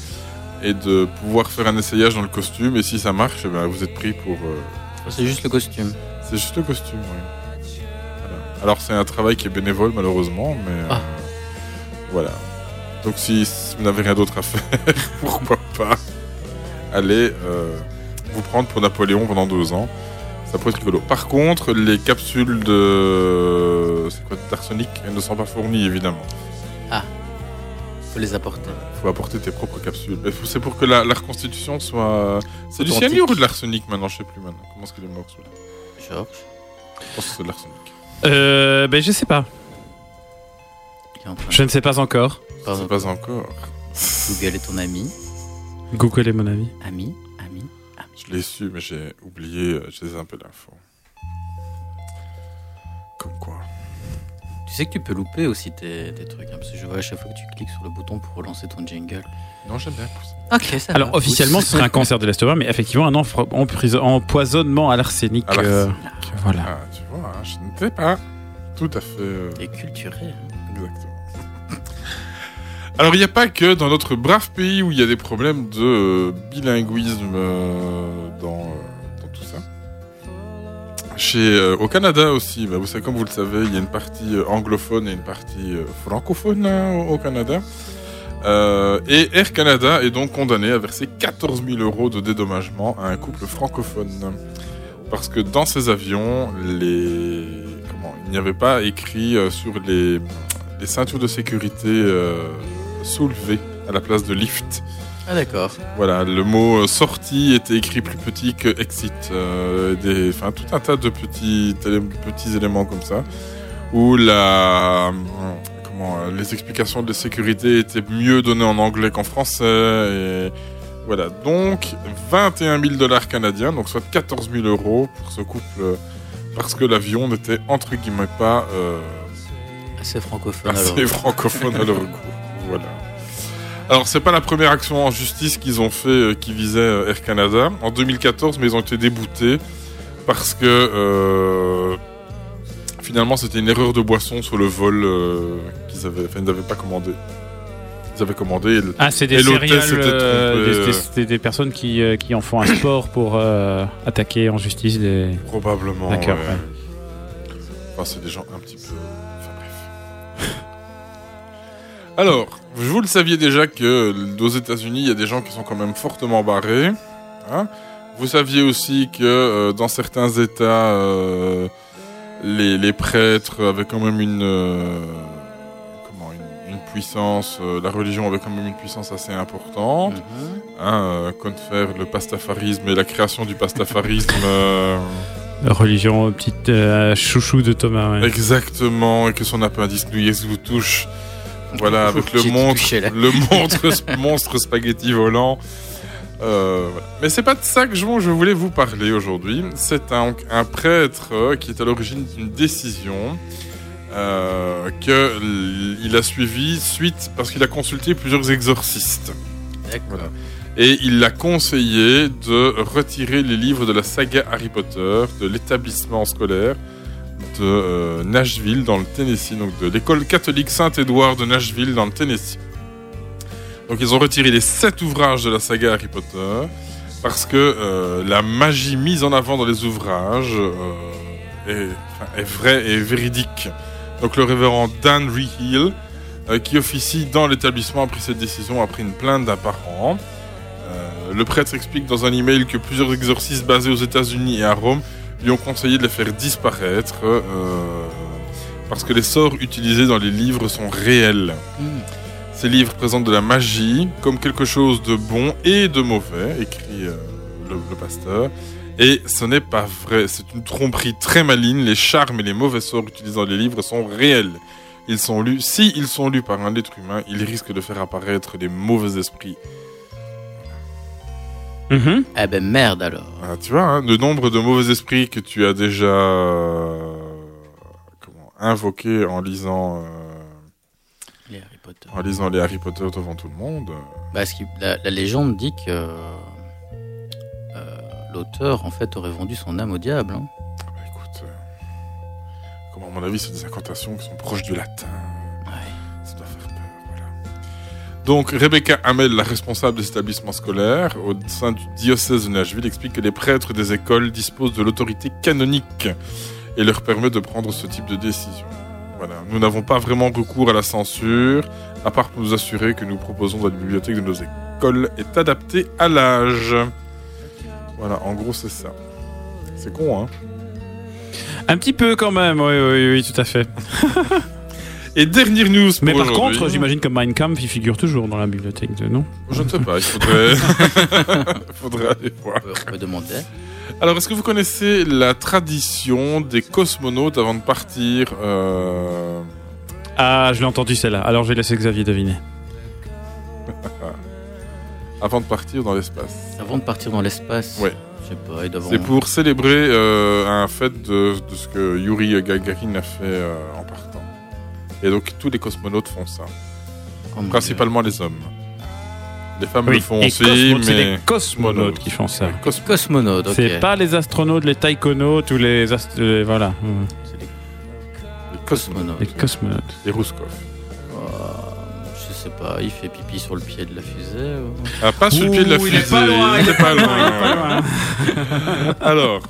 et de pouvoir faire un essayage dans le costume, et si ça marche, eh ben, vous êtes pris pour. euh, C'est juste le costume. C'est juste le costume, oui. Voilà. Alors c'est un travail qui est bénévole malheureusement, mais euh, Ah. voilà. Donc si vous n'avez rien d'autre à faire, pourquoi pas aller euh, vous prendre pour Napoléon pendant deux ans. Ça pourrait être rigolo. Par contre, les capsules de c'est quoi d'arsenic elles ne sont pas fournies évidemment. Faut les apporter. Il faut apporter tes propres capsules. C'est pour que la, la reconstitution soit. C'est du cyanure ou de l'arsenic maintenant? Je sais plus maintenant. Comment est-ce qu'il est mort celui-là Georges. Je pense que c'est de l'arsenic. Euh, ben, je sais pas. Il est en train Je ne sais pas encore. Pas encore. Google est ton ami. Google est mon avis. Ami, ami, ami. Je l'ai su, mais j'ai oublié, euh, j'ai un peu d'infos. Comme quoi. Tu sais que tu peux louper aussi tes, tes trucs, hein, parce que je vois à chaque fois que tu cliques sur le bouton pour relancer ton jingle. Non, j'aime bien. Ok, ça Alors, va. officiellement, ce serait un cancer de l'estomac, mais effectivement, un empoisonnement à l'arsenic. Euh, voilà. Ah, tu vois, hein, je ne sais pas. Tout à fait. euh, Et culturé. hein. Exactement. Alors, il n'y a pas que dans notre brave pays où il y a des problèmes de euh, bilinguisme euh, dans, euh, dans tout ça. Chez, au Canada aussi, bah, vous savez, comme vous le savez, il y a une partie anglophone et une partie francophone hein, au, Canada. Et Air Canada est donc condamné à verser 14 000 euros de dédommagement à un couple francophone. Parce que dans ces avions, il n'y avait pas écrit sur les, les ceintures de sécurité soulevées à la place de lift. Ah d'accord. Voilà, le mot euh, sortie était écrit plus petit que exit. euh, des, enfin, tout un tas de petits, petits éléments comme ça. Où la, comment, euh, les explications de sécurité étaient mieux données en anglais qu'en français. Et voilà, donc 21 000 dollars canadiens, donc soit 14 000 euros pour ce couple, parce que l'avion n'était entre guillemets pas euh, Assez francophone. assez francophone à leur goût. Voilà. Alors, c'est pas la première action en justice qu'ils ont fait euh, qui visait euh, Air Canada. En 2014, mais ils ont été déboutés parce que euh, finalement, c'était une erreur de boisson sur le vol euh, qu'ils avaient, enfin, ils n'avaient pas commandé. Ils avaient commandé. Et le- Ah, c'est des céréales, trompé, des, des- des- des personnes qui, qui en font un sport pour attaquer en justice des. Probablement. D'accord, ouais. ouais. Enfin, c'est des gens un petit peu. Alors, vous le saviez déjà que aux États-Unis, il y a des gens qui sont quand même fortement barrés. hein. vous saviez aussi que euh, dans certains États, euh, les, les prêtres avaient quand même une. euh, comment une, une puissance. euh, la religion avait quand même une puissance assez importante. Mhm. Hein, euh, le pastafarisme et la création du pastafarisme. euh, Religion, petite euh, chouchou de Thomas. ouais. Exactement, et que son appendice vous touche. Voilà, avec le là. le monstre, monstre spaghetti volant. Euh, voilà. Mais c'est pas de ça que je, voulais vous parler aujourd'hui. C'est un, un prêtre euh, qui est à l'origine d'une décision euh, que l- il a suivie suite parce qu'il a consulté plusieurs exorcistes. Voilà. Et il l'a conseillé de retirer les livres de la saga Harry Potter de l'établissement scolaire de euh, Nashville dans le Tennessee, donc de l'école catholique Saint-Édouard de Nashville dans le Tennessee. Donc ils ont retiré les sept ouvrages de la saga Harry Potter parce que euh, la magie mise en avant dans les ouvrages euh, est, vraie et véridique. Donc le révérend Dan Rehill, qui officie dans l'établissement, a pris cette décision après une plainte d'un parent. Le prêtre explique dans un email que plusieurs exorcistes basés aux États-Unis et à Rome lui ont conseillé de les faire disparaître euh, parce que les sorts utilisés dans les livres sont réels. Hmm. Ces livres présentent de la magie comme quelque chose de bon et de mauvais, écrit euh, le, le pasteur. Et ce n'est pas vrai, c'est une tromperie très maligne. Les charmes et les mauvais sorts utilisés dans les livres sont réels. Ils sont lus, si ils sont lus par un être humain, ils risquent de faire apparaître les mauvais esprits. Mhm. Eh ben merde alors. Ah, tu vois, hein, le nombre de mauvais esprits que tu as déjà euh, comment, invoqués en lisant, euh, Les Harry Potter. en lisant les Harry Potter devant tout le monde. euh, Bah, ce qui- la, la légende dit que euh, l'auteur en fait aurait vendu son âme au diable. hein. bah, écoute, euh, comment, à mon avis, c'est des incantations qui sont proches du latin. Donc, Rebecca Hamel, la responsable des établissements scolaires au sein du diocèse de Nashville, explique que les prêtres des écoles disposent de l'autorité canonique et leur permet de prendre ce type de décision. Voilà. Nous n'avons pas vraiment recours à la censure, à part pour nous assurer que nous proposons dans la bibliothèque de nos écoles est adaptée à l'âge. Voilà, en gros, c'est ça. C'est con, hein Un petit peu quand même, oui, oui, oui, tout à fait. Et dernière news pour Mais par contre, j'imagine que Mein Kampf, il figure toujours dans la bibliothèque, de- non Je ne sais pas, il faudrait... il faudrait aller voir. On peut demander. Alors, est-ce que vous connaissez la tradition des cosmonautes avant de partir euh, Ah, je l'ai entendu celle-là. Alors je vais laisser Xavier deviner. avant de partir dans l'espace Avant de partir dans l'espace, Ouais. je sais pas, ils doivent C'est en- pour célébrer euh, un fait de, de ce que Yuri Gagarin a fait euh, en. Et donc tous les cosmonautes font ça. Oh Principalement les hommes. Les femmes Oui, le font et aussi, cosmonautes, c'est mais... les cosmonautes qui font ça. Cos-. Cosmonautes, ok. C'est pas les astronautes, les taïkonautes ou les, ast- les- voilà, mmh. les cosmonautes. les cosmonautes. Les Rouskov. Oh, je sais pas, il fait pipi sur le pied de la fusée. ou- Ah, pas sur le pied de la fusée. il est pas loin, il il est est pas pas loin, loin. il est pas loin. Alors,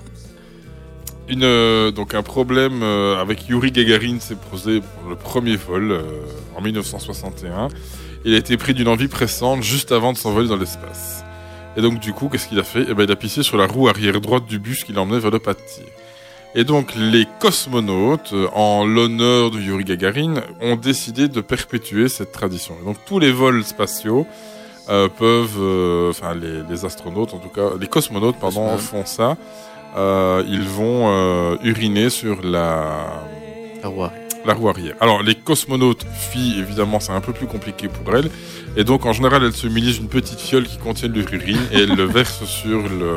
une, euh, donc un problème euh, avec Yuri Gagarin s'est posé pour le premier vol euh, en 1961. Il a été pris d'une envie pressante juste avant de s'envoler dans l'espace. Et donc du coup, qu'est-ce qu'il a fait? Eh ben, Il a pissé sur la roue arrière droite du bus qui l'emmenait vers le pas de tir. Et donc les cosmonautes, euh, en l'honneur de Yuri Gagarin, ont décidé de perpétuer cette tradition. Et donc tous les vols spatiaux euh, peuvent, euh, enfin les, les astronautes en tout cas, les cosmonautes pardon, font ça. Euh, ils vont euh, uriner sur la, La roue. la roue arrière. Alors les cosmonautes filles, évidemment, c'est un peu plus compliqué pour elles. Et donc en général, elles se munissent d'une petite fiole qui contient de l'urine et elles le versent sur le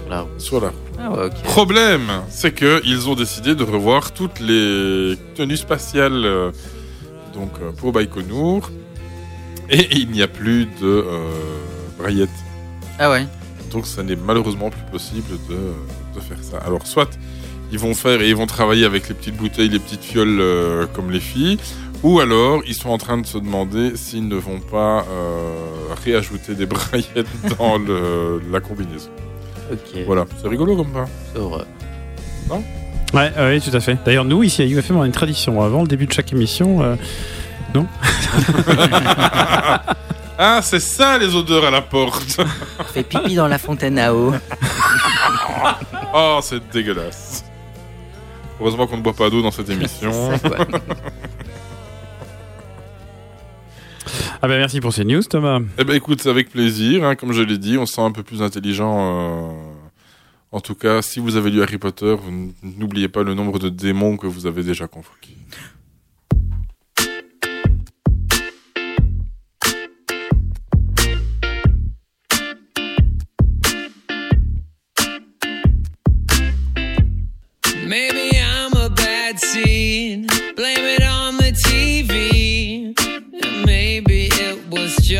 Sur la roue. sur la roue. Ah ouais, ok. Problème, c'est que ils ont décidé de revoir toutes les tenues spatiales euh, donc pour Baïkonour et il n'y a plus de euh, braillettes. Ah ouais. Donc ça n'est malheureusement plus possible de, de faire ça. Alors soit ils vont faire et ils vont travailler avec les petites bouteilles, les petites fioles euh, comme les filles, ou alors ils sont en train de se demander s'ils ne vont pas euh, réajouter des braillettes dans le, la combinaison. Ok. Voilà, c'est rigolo comme ça. C'est vrai. Ouais, euh, oui, tout à fait. D'ailleurs, nous, ici à UFM, on a une tradition. Avant le début de chaque émission, euh, non? Ah, c'est ça les odeurs à la porte. Fait pipi dans la fontaine à eau. Oh, c'est dégueulasse. Heureusement qu'on ne boit pas d'eau dans cette émission. C'est ça, quoi. Ah ben merci pour ces news, Thomas. Eh ben écoute, c'est avec plaisir. hein, comme je l'ai dit, on se sent un peu plus intelligent. euh, En tout cas, si vous avez lu Harry Potter, n'oubliez pas le nombre de démons que vous avez déjà convoqués.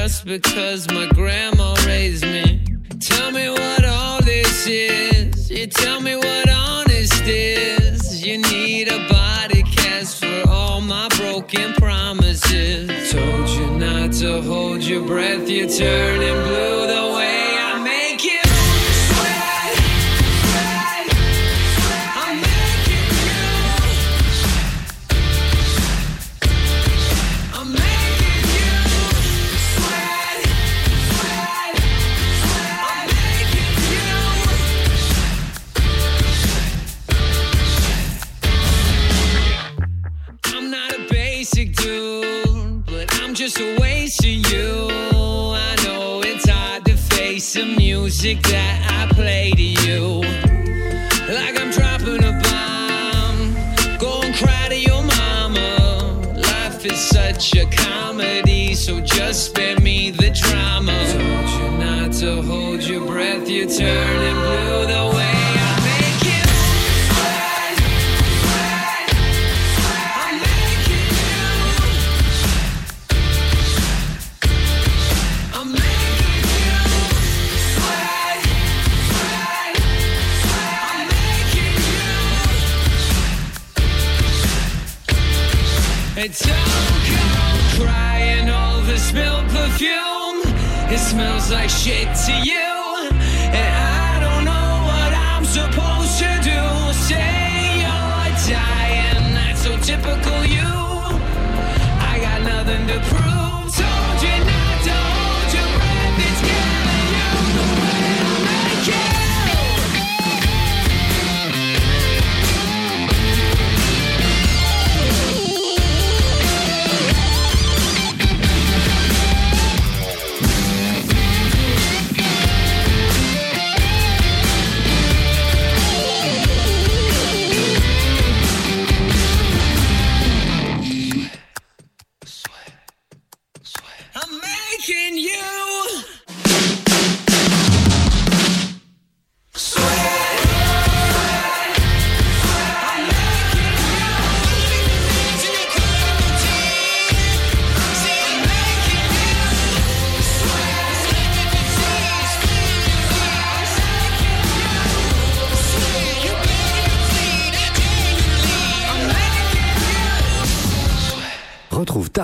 Just because my grandma raised me. Tell me what all this is. You tell me what honest is. You need a body cast for all my broken promises. Told you not to hold your breath. You're turning blue music that I play to you. Like I'm dropping a bomb. Go and cry to your mama. Life is such a comedy, so just spare me the drama. Told you not to hold your breath, you're turning blue shit to you.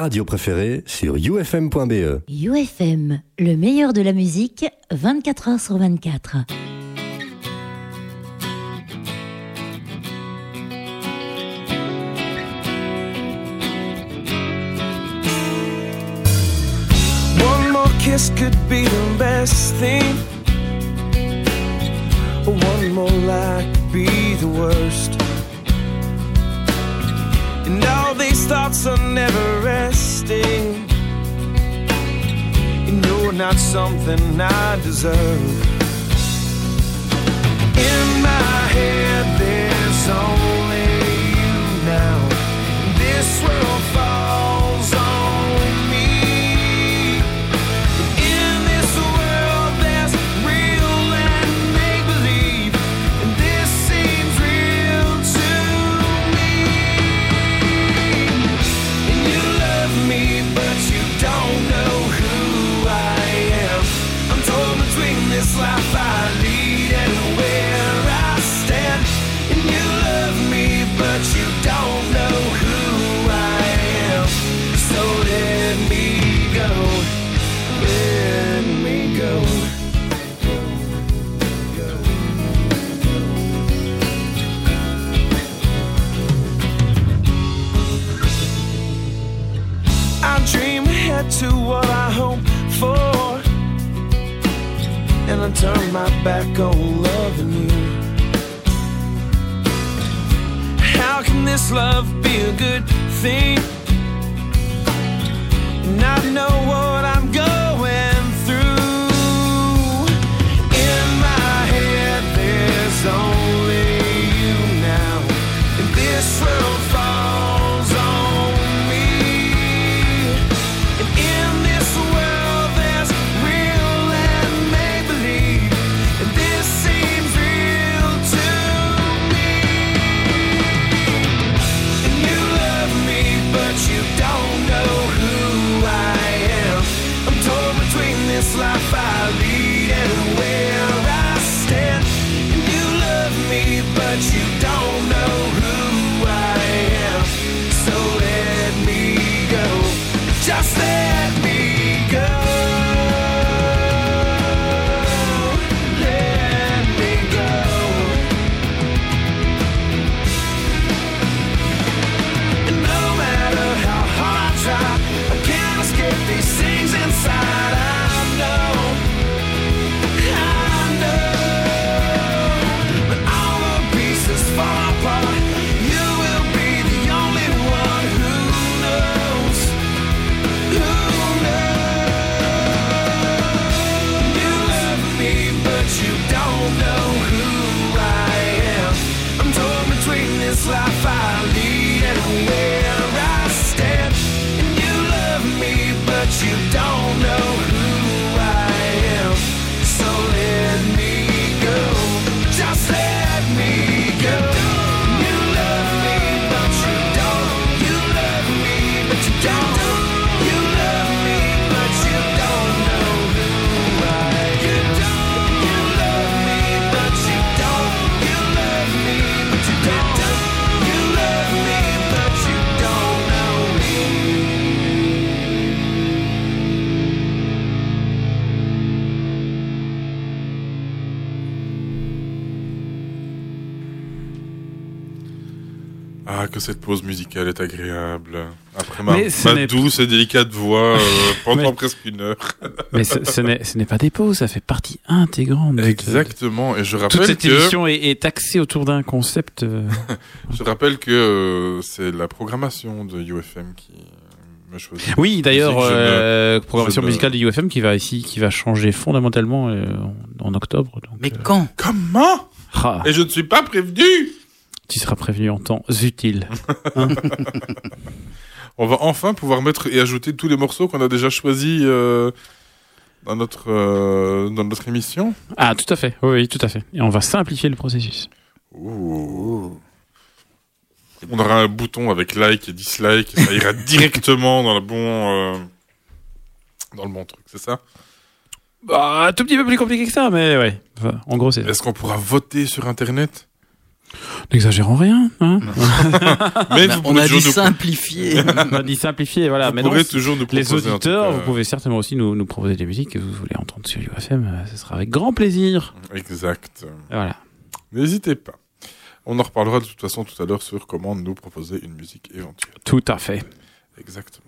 Radio préférée sur ufm.be. UFM, le meilleur de la musique, 24 heures sur 24. One more kiss could be the best thing. One more lie could be the worst. And all these thoughts are never resting. And you're not something I deserve. In my head, there's only you now. This world falls musicale est agréable. Après ma, douce et délicate voix euh, pendant Mais- presque une heure. Mais ce, ce n'est pas des pauses, ça fait partie intégrante. de- Exactement. Et je Toute rappelle cette que émission est, est axée autour d'un concept. euh, je rappelle que euh, c'est la programmation de UFM qui. Oui, d'ailleurs, euh, programmation musicale de UFM qui va ici, qui va changer fondamentalement euh, en, en octobre. Donc, Mais euh, quand? Comment? Ah, Et je ne suis pas prévenu. Tu seras prévenu en temps utile. On va enfin pouvoir mettre et ajouter tous les morceaux qu'on a déjà choisis euh, dans notre euh, dans notre émission. Ah, tout à fait. Oui, oui, tout à fait. Et on va simplifier le processus. Ouh. On aura un bouton avec like et dislike, et ça ira directement dans le bon euh, dans le bon truc, c'est ça? Bah, un tout petit peu plus compliqué que ça, mais ouais. Enfin, en gros, c'est. Est-ce qu'on pourra voter sur internet? N'exagérons rien. Hein Mais On a- vous on pouvez a dit simplifier. on a dit simplifier, voilà. Vous Mais non, toujours nous les auditeurs, cas. vous pouvez certainement aussi nous, nous proposer des musiques que vous voulez entendre sur UFM. euh, Ce sera avec grand plaisir. Exact. Voilà. N'hésitez pas. On en reparlera de toute façon tout à l'heure sur comment nous proposer une musique éventuelle. Tout à fait. Exactement.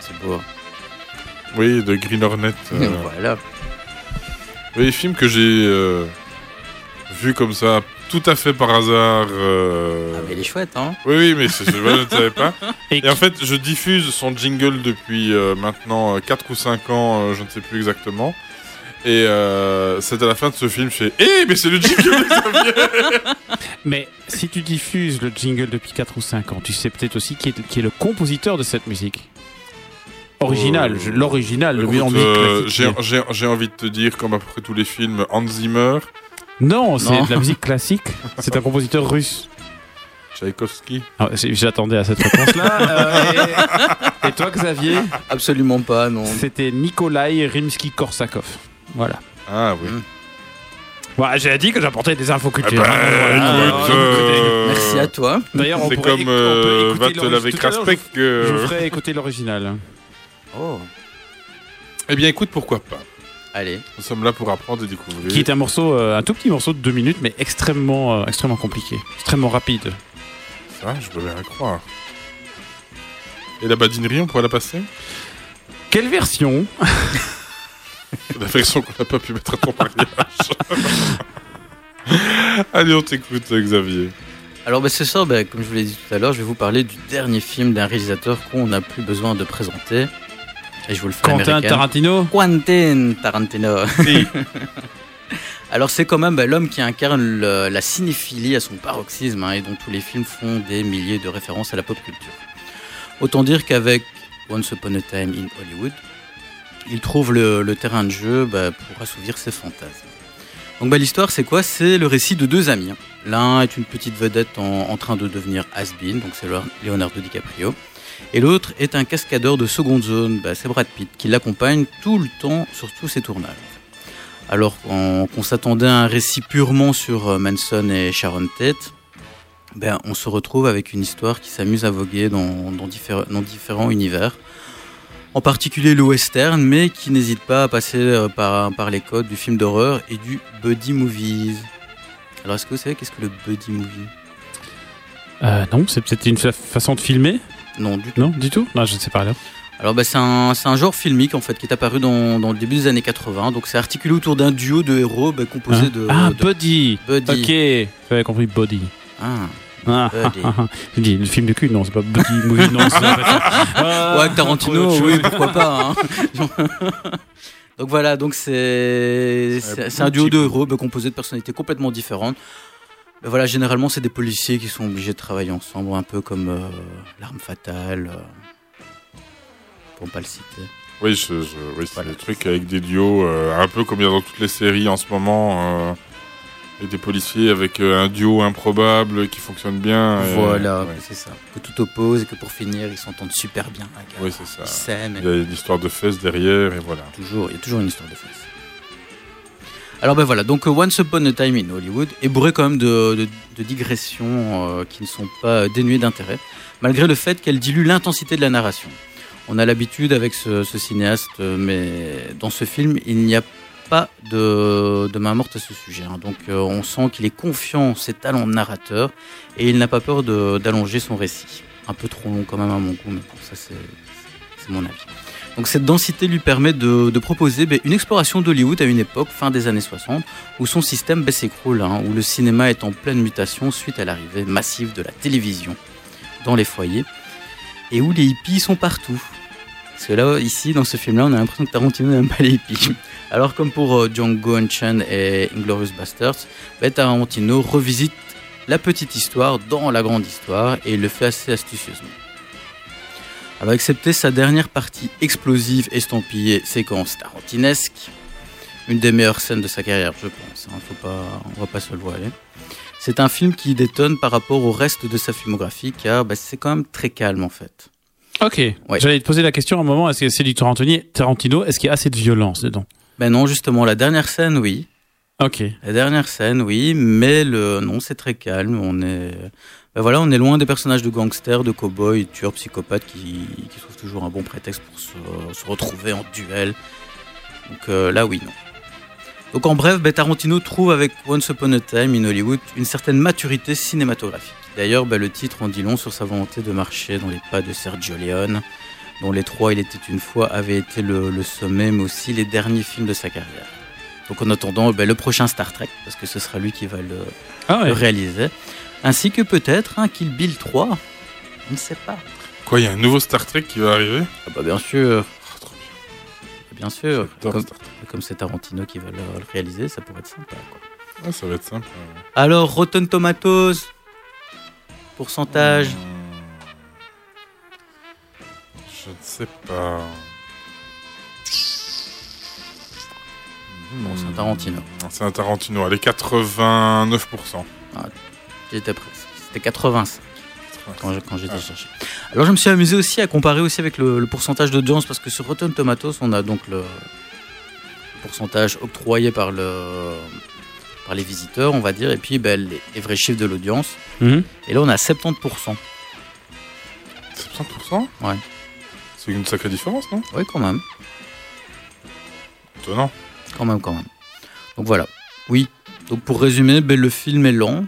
C'est beau. hein. Oui, de Green Hornet. euh, voilà. Oui, film que j'ai euh, vu comme ça, tout à fait par hasard. euh, Ah, mais il est chouette, hein Oui, oui, mais c'est- je, je ne savais pas. Et, en fait, je diffuse son jingle depuis euh, maintenant 4 ou 5 ans, euh, je ne sais plus exactement. Et euh, c'est à la fin de ce film, je fais Eh, mais c'est le jingle de Mais si tu diffuses le jingle depuis 4 ou 5 ans, tu sais peut-être aussi qui est, qui est le compositeur de cette musique. Original, Euh, l'original, le meilleur musique euh, classique. j'ai- J'ai j'ai envie de te dire, comme à peu près tous les films, Hans Zimmer, Non, c'est de la musique classique. C'est un compositeur russe. Tchaïkovski. Ah, J'attendais à cette réponse-là. Euh, et, et toi, Xavier Absolument pas, non. C'était Nikolai Rimsky-Korsakov. Voilà. Ah oui. Voilà, j'ai dit que j'apportais des infos Ah culturelles. bah, écoute, euh, Merci à toi. D'ailleurs, on C'est pourrait comme euh, va te laver Kraspek. Je vous ferai écouter l'original. Oh, Eh bien, écoute, pourquoi pas allez. Nous sommes là pour apprendre et découvrir. Qui est un morceau, euh, un tout petit morceau de deux minutes, mais extrêmement, euh, extrêmement compliqué, extrêmement rapide. Ça, je peux bien le croire. Et la badinerie, on pourrait la passer? Quelle version? La version qu'on n'a pas pu mettre à ton mariage. Allez, on t'écoute, Xavier. Alors bah, ce soir, bah, comme je vous l'ai dit tout à l'heure, je vais vous parler du dernier film d'un réalisateur qu'on n'a plus besoin de présenter. Et je vous le fais à Quentin. Tarantino Quentin Tarantino. Alors c'est quand même bah, l'homme qui incarne le- la cinéphilie à son paroxysme hein, et dont tous les films font des milliers de références à la pop culture. Autant dire qu'avec Once Upon a Time in Hollywood, il trouve le, le terrain de jeu bah, pour assouvir ses fantasmes. Donc bah, l'histoire c'est quoi? C'est le récit de deux amis. hein. L'un est une petite vedette en, en train de devenir has-been, donc c'est Leonardo DiCaprio. Et l'autre est un cascadeur de seconde zone, bah, c'est Brad Pitt, qui l'accompagne tout le temps sur tous ses tournages. Alors qu'on qu'on s'attendait à un récit purement sur euh, Manson et Sharon Tate, ben, on se retrouve avec une histoire qui s'amuse à voguer dans, dans, diffé- dans différents univers. En particulier le western, mais qui n'hésite pas à passer euh, par, les codes du film d'horreur et du buddy movies. Alors est-ce que vous savez qu'est-ce que le buddy movie? Euh, Non, c'est une fa- façon de filmer? Non, du tout. Non, du tout Non, je ne sais pas alors. Alors bah, c'est un, c'est un genre filmique en fait qui est apparu dans, dans le début des années 80. Donc c'est articulé autour d'un duo de héros bah, composé Hein de... ah, de- Buddy Buddy. Ok, j'avais compris. Ah. Ah, Buddy. ah, ah. Dit, le film de cul, non, c'est pas Buddy Movie, non, Ah, ouais, Tarantino, autre oui, chose. pourquoi pas. hein. donc voilà, donc c'est c'est c'est un duo de héros bah, composé de personnalités complètement différentes. Voilà, généralement c'est des policiers qui sont obligés de travailler ensemble, un peu comme euh, l'arme fatale, euh, pour ne pas le citer. Oui, je, je- oui c'est des trucs avec des duos, euh, un peu comme il y a dans toutes les séries en ce moment, euh, et des policiers avec euh, un duo improbable qui fonctionne bien. et- Voilà, ouais. c'est ça. Que tout oppose et que pour finir ils s'entendent super bien. hein. Oui, c'est ça. Ils s'aiment. Il y a une histoire de fesses derrière, et voilà. Toujours, il y a toujours une histoire de fesses. Alors ben voilà, donc euh, Once Upon a Time in Hollywood est bourré quand même de, digressions euh, qui ne sont pas dénuées d'intérêt, malgré le fait qu'elles diluent l'intensité de la narration. On a l'habitude avec ce, cinéaste, euh, mais dans ce film, il n'y a pas de, main morte à ce sujet. hein. Donc on sent qu'il est confiant en ses talents de narrateur et il n'a pas peur d'allonger son récit. Un peu trop long quand même à mon goût, mais bon, ça c'est mon avis. Donc cette densité lui permet de, proposer ben, une exploration d'Hollywood à une époque, fin des années 60, où son système ben, s'écroule, hein, où le cinéma est en pleine mutation suite à l'arrivée massive de la télévision dans les foyers, et où les hippies sont partout. Parce que là, ici, dans ce film-là, on a l'impression que Tarantino n'aime pas les hippies. Alors comme pour euh, Django Unchained et Inglorious Bastards, ben, Tarantino revisite la petite histoire dans la grande histoire, et le fait assez astucieusement. Alors, excepté sa dernière partie explosive, estampillée, séquence tarantinesque, une des meilleures scènes de sa carrière, je pense. hein, faut pas, on va pas se le voiler. C'est un film qui détonne par rapport au reste de sa filmographie, car bah, c'est quand même très calme en fait. Ok, j'allais te poser la question à un moment, est-ce que c'est du Tarantino, est-ce qu'il y a assez de violence dedans? Ben non, justement, la dernière scène, oui. Ok. La dernière scène, oui, mais le non, c'est très calme. On est, ben voilà, on est loin des personnages de gangsters, de cow-boys, de tueurs, psychopathes qui, qui trouvent toujours un bon prétexte pour se, se retrouver en duel. Donc euh, là, oui, non. Donc en bref, ben, Tarantino trouve avec Once Upon a Time in Hollywood une certaine maturité cinématographique. D'ailleurs, ben, le titre en dit long sur sa volonté de marcher dans les pas de Sergio Leone, dont les trois Il était une fois avaient été le, le sommet, mais aussi les derniers films de sa carrière. Donc en attendant ben, le prochain Star Trek, parce que ce sera lui qui va le, Ah ouais. le réaliser, ainsi que peut-être un Kill Bill 3, je ne sais pas. Quoi, il y a un nouveau Star Trek qui va arriver? Ah bah bien sûr. Ah, trop Bien sûr. Comme, comme c'est Tarantino qui va le, le réaliser, ça pourrait être sympa. Quoi. Ah, ça va être simple. ouais. Alors, Rotten Tomatoes, pourcentage. Hmm. Je ne sais pas. Bon, c'est un Tarantino. Hmm, C'est un Tarantino. Allez, 89%. J'étais presque. C'était 85 quand quand j'étais cherché. Alors, je me suis amusé aussi à comparer aussi avec le, le pourcentage d'audience parce que sur Rotten Tomatoes, on a donc le, le pourcentage octroyé par le par les visiteurs, on va dire, et puis ben, les, les vrais chiffres de l'audience. Mhm. Et là, on a 70%. 70% Ouais. C'est une sacrée différence, non? Oui, quand même. Étonnant. Quand même, quand même. Donc voilà. Oui. Donc pour résumer, ben, le film est lent.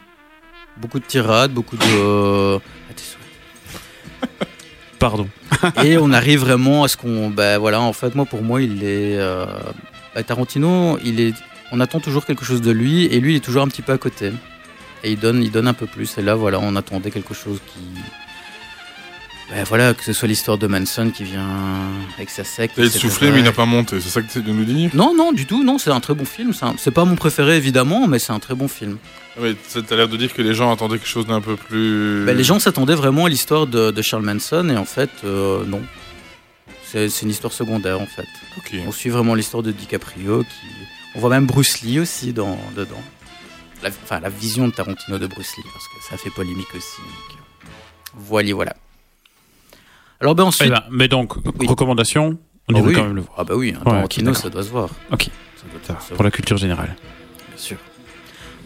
Beaucoup de tirades, beaucoup de. Ah, t'es souris. Pardon. Et on arrive vraiment à ce qu'on. Ben voilà, en fait, moi, pour moi, il est. euh, ben, Tarantino, il est. On attend toujours quelque chose de lui, et lui, il est toujours un petit peu à côté. Et il donne, il donne un peu plus. Et là, voilà, on attendait quelque chose qui. Ben voilà, que ce soit l'histoire de Manson qui vient avec sa secte. Il a soufflé, mais il n'a pas monté. C'est ça que tu de nous dire? Non, non, du tout. Non, c'est un très bon film. C'est pas mon préféré, évidemment, mais c'est un très bon film. Ah, Mais ça t'as l'air de dire que les gens attendaient quelque chose d'un peu plus. Ben, les gens s'attendaient vraiment à l'histoire de, de Charles Manson, et en fait, euh, non. C'est une histoire secondaire, en fait. On suit vraiment l'histoire de DiCaprio, qui... On voit même Bruce Lee aussi dans, dedans. La, enfin, la vision de Tarantino de Bruce Lee, parce que ça fait polémique aussi. donc, Voilà, voilà. Alors, ben ensuite... Eh ben, mais donc, recommandation, on oui. quand même le voir. Ah bah oui, un Ouais, Tarantino, ok, ça doit se voir. Ok. Ça doit- Pour la culture générale. Bien sûr.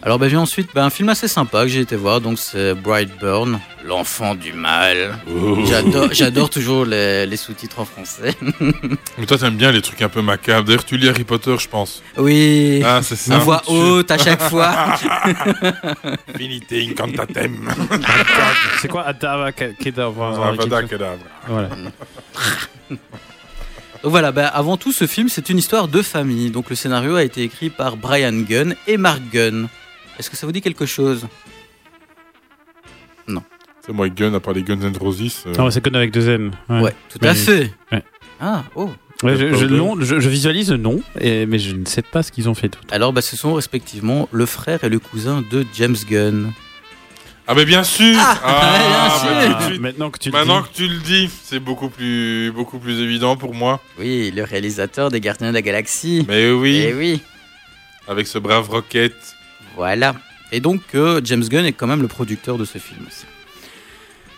Alors ben, vient ensuite ben, un film assez sympa que j'ai été voir, donc c'est Brightburn, l'enfant du mal. J'adore, j'adore toujours les, les sous-titres en français. Mais toi, t'aimes bien les trucs un peu macabres. D'ailleurs, tu lis Harry Potter, je pense. Oui, Ah, c'est ça. haute à chaque fois. Finité incantatem. C'est quoi Adava Kedavra Avada Kedavra. Voilà. Donc voilà, ben, avant tout, ce film, c'est une histoire de famille. Donc le scénario a été écrit par Brian Gunn et Mark Gunn. Est-ce que ça vous dit quelque chose? C'est moi, Gun, à part les Guns and Roses. euh, Non, mais c'est Gun avec deux M. Ouais, tout Mais- à fait. Ouais. Ah, oh. Ouais, je, je- non, je, je visualise le nom, et, mais je ne sais pas ce qu'ils ont fait tout. Alors, ben, ce sont respectivement le frère et le cousin de James Gunn. Ah, mais bien sûr bien sûr. mais tout de suite. Maintenant que tu le Maintenant dis. que tu le dis, c'est beaucoup plus, beaucoup plus évident pour moi. Oui, le réalisateur des Gardiens de la Galaxie. Mais oui, Eh oui, avec ce brave Rocket. Voilà. Et donc, euh, James Gunn est quand même le producteur de ce film aussi.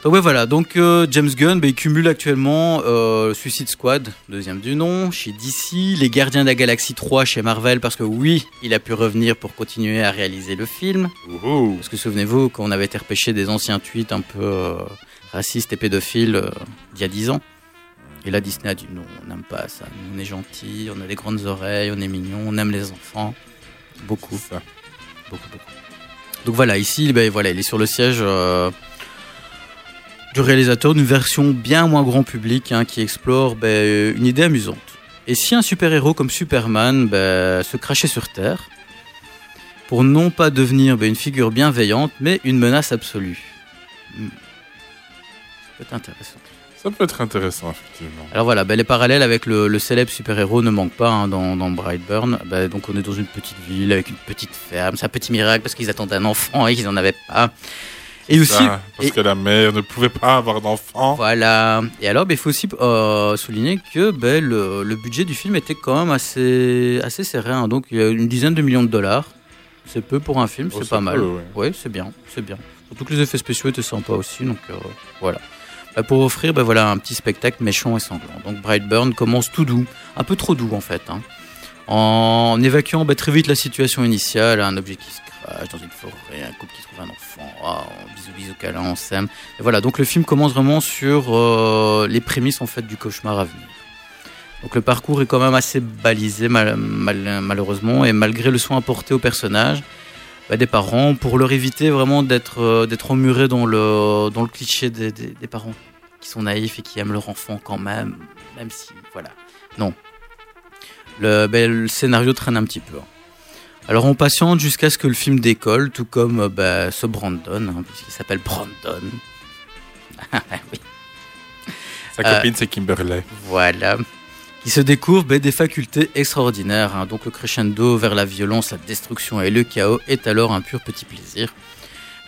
Donc ouais, voilà, donc euh, James Gunn, bah, il cumule actuellement euh, Suicide Squad, deuxième du nom, chez DC, Les Gardiens de la Galaxie 3 chez Marvel, parce que oui, il a pu revenir pour continuer à réaliser le film. Parce que souvenez-vous, quand on avait été repêché des anciens tweets un peu euh, racistes et pédophiles d'il y a 10 ans, et là Disney a dit non, on n'aime pas ça, Nous, on est gentil, on a des grandes oreilles, on est mignon, on aime les enfants, beaucoup, Ça. Donc voilà, ici, ben, voilà, il est sur le siège euh, du réalisateur d'une version bien moins grand public hein, qui explore ben, une idée amusante. Et si un super-héros comme Superman ben, se crachait sur Terre, pour non pas devenir ben, une figure bienveillante, mais une menace absolue Hmm. Peut être intéressant. Ça peut être intéressant, effectivement. Alors voilà, ben, les parallèles avec le, le célèbre super-héros ne manquent pas hein, dans, dans Brightburn. Ben, donc on est dans une petite ville avec une petite ferme. C'est un petit miracle parce qu'ils attendaient un enfant et qu'ils n'en avaient pas. Et aussi, Ça, parce et- que la mère ne pouvait pas avoir d'enfant. voilà. Et alors, ben, il faut aussi euh, souligner que le, le budget du film était quand même assez, assez serré. hein. Donc, il y a une dizaine de millions de dollars. C'est peu pour un film, Oh, c'est pas mal. Ouais, c'est bien, c'est bien. Surtout que les effets spéciaux étaient sympas aussi. Donc, euh, voilà. Ben, pour offrir ben, voilà, un petit spectacle méchant et sanglant. Donc, Brightburn commence tout doux. Un peu trop doux, en fait. hein. en évacuant bah, très vite la situation initiale, un objet qui se crache dans une forêt, un couple qui trouve un enfant, oh, bisous bisous câlin, on s'aime. Et voilà, donc le film commence vraiment sur euh, les prémices en fait du cauchemar à venir. Donc le parcours est quand même assez balisé mal- mal- malheureusement et malgré le soin apporté au personnage bah, des parents pour leur éviter vraiment d'être euh, d'être emmurés dans le dans le cliché des, des- des parents qui sont naïfs et qui aiment leur enfant quand même même si voilà non le, ben, le scénario traîne un petit peu alors on patiente jusqu'à ce que le film décolle tout comme euh, bah, ce Brandon hein, puisqu'il s'appelle Brandon oui. Sa Euh, copine, c'est Kimberley. voilà. Qui se découvre ben, des facultés extraordinaires. hein. Donc le crescendo vers la violence, la destruction et le chaos est alors un pur petit plaisir.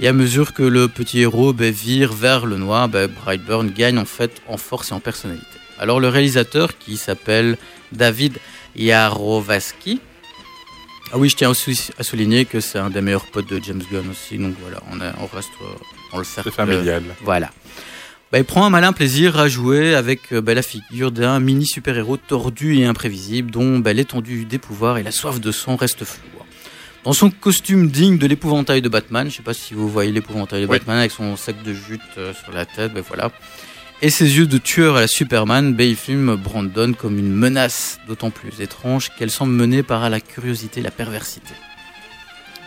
Et à mesure que le petit héros ben, vire vers le noir, ben, Brightburn gagne en fait en force et en personnalité. Alors le réalisateur qui s'appelle David Yarovaski. Ah oui, je tiens aussi à souligner que c'est un des meilleurs potes de James Gunn aussi. Donc voilà, on, est- on reste euh, dans le cercle. familial. Voilà. Bah, il prend un malin plaisir à jouer avec euh, bah, la figure d'un mini super-héros tordu et imprévisible dont bah, l'étendue des pouvoirs et la soif de sang restent floues. Dans son costume digne de l'épouvantail de Batman, je sais pas si vous voyez l'épouvantail de Oui. Batman avec son sac de jute euh, sur la tête, voilà. Et ses yeux de tueur à la Superman, il filme Brandon comme une menace d'autant plus étrange qu'elle semble menée par la curiosité la perversité.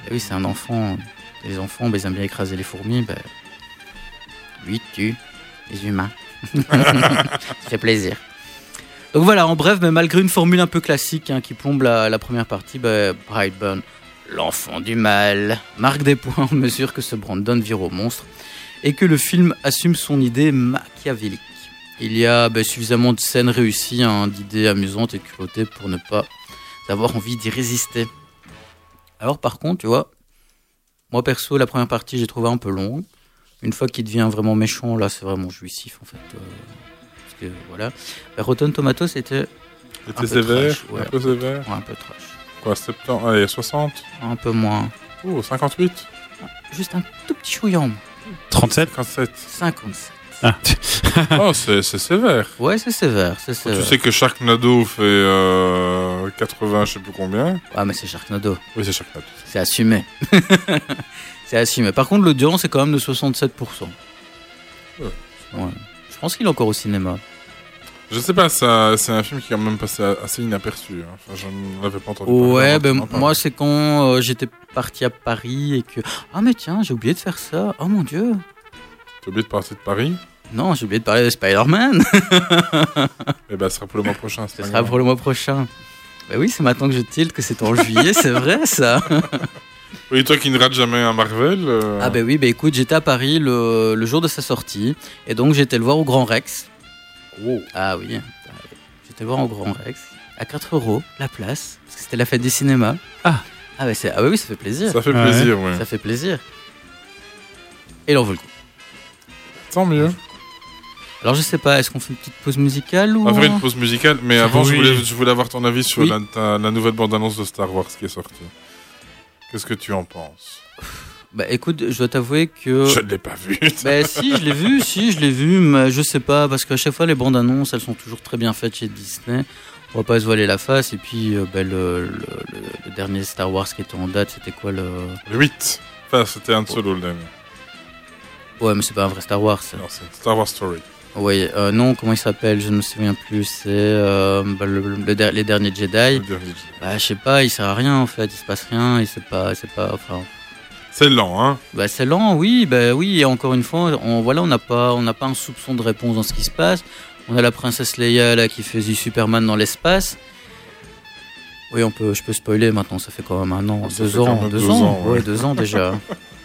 Et oui, c'est un enfant. Les enfants, ils aiment bien écraser les fourmis. Lui tue les humains. Ça fait plaisir. Donc voilà, en bref, mais malgré une formule un peu classique hein, qui plombe la, première partie, bah, Brightburn, l'enfant du mal, marque des points en mesure que ce Brandon vire au monstre et que le film assume son idée machiavélique. Il y a bah, suffisamment de scènes réussies, hein, d'idées amusantes et culottées pour ne pas avoir envie d'y résister. Alors par contre, tu vois, moi perso, la première partie, j'ai trouvé un peu longue. Une fois qu'il devient vraiment méchant, là, c'est vraiment jouissif en fait. euh, parce que voilà. Bah, Rotten Tomatoes était. Il un était peu sévère, trash, ouais, un peu sévère. Ouais, un peu trash. Quoi, 70 Allez, 60 Un peu moins. Oh, 58 Juste un tout petit chouillant. 37 57. 57. oh, c'est sévère. Ouais, c'est sévère, c'est Tu sais que Sharknado fait euh, 80, je sais plus combien? Ouais, mais c'est Sharknado. Oui, c'est Sharknado. C'est assumé. c'est assumé. Par contre, l'audience est quand même de 67%. Ouais. Ouais. Je pense qu'il est encore au cinéma. Je sais pas, c'est un film qui est quand même passé assez inaperçu. hein. Enfin, je n'avais pas entendu Ouais, ben moi c'est quand euh, j'étais parti à Paris et que ah mais tiens j'ai oublié de faire ça. Oh mon dieu. T'as oublié de partir de Paris? Non j'ai oublié de parler de Spider-Man. Eh ben, ce sera pour le mois prochain. Ce sera pour le mois prochain. Bah oui c'est maintenant que je tilte que c'est en juillet c'est vrai ça. Oui, toi qui ne rates jamais un Marvel. euh, Ah ben oui bah écoute j'étais à Paris le, le jour de sa sortie et donc j'étais le voir au Grand Rex. Oh. Ah oui. J'étais le voir au Grand Rex à 4 euros la place parce que c'était la fête des cinémas. Ah. Ah bah c'est ah bah oui ça fait plaisir. Ça fait plaisir, ouais. Ça fait plaisir. Et il en vaut le coup. Tant mieux. Alors je sais pas, est-ce qu'on fait une petite pause musicale ou On va faire une pause musicale, mais avant, je, Oui. voulais, je voulais avoir ton avis sur Oui. la, ta- la nouvelle bande-annonce de Star Wars qui est sortie. Qu'est-ce que tu en penses? Bah écoute, je dois t'avouer que. Je ne l'ai pas vu. Bah si, je l'ai vu, si, je l'ai vu, mais je sais pas, parce qu'à chaque fois les bandes annonces, elles sont toujours très bien faites chez Disney. On va pas se voiler la face, et puis euh, bah, le, le- le- le dernier Star Wars qui était en date, c'était quoi le. Le 8. Enfin, c'était un solo le dernier. Ouais, mais c'est pas un vrai Star Wars. ça. Non, c'est Star Wars Story. Oui, euh, non, comment il s'appelle Je ne me souviens plus. C'est euh, bah, le- le der- les derniers Jedi. Le dernier. Bah, je sais pas, il sert à rien en fait, il se passe rien, et c'est pas, c'est pas, enfin. C'est lent, hein Bah, c'est lent, oui, bah oui, et encore une fois, on, voilà, on n'a pas, on n'a pas un soupçon de réponse dans ce qui se passe. On a la princesse Leia là qui fait du Superman dans l'espace. Oui, on peut, je peux spoiler maintenant, ça fait quand même un an, Ça deux ans, deux, deux ans, ans, ouais. ouais, deux ans déjà.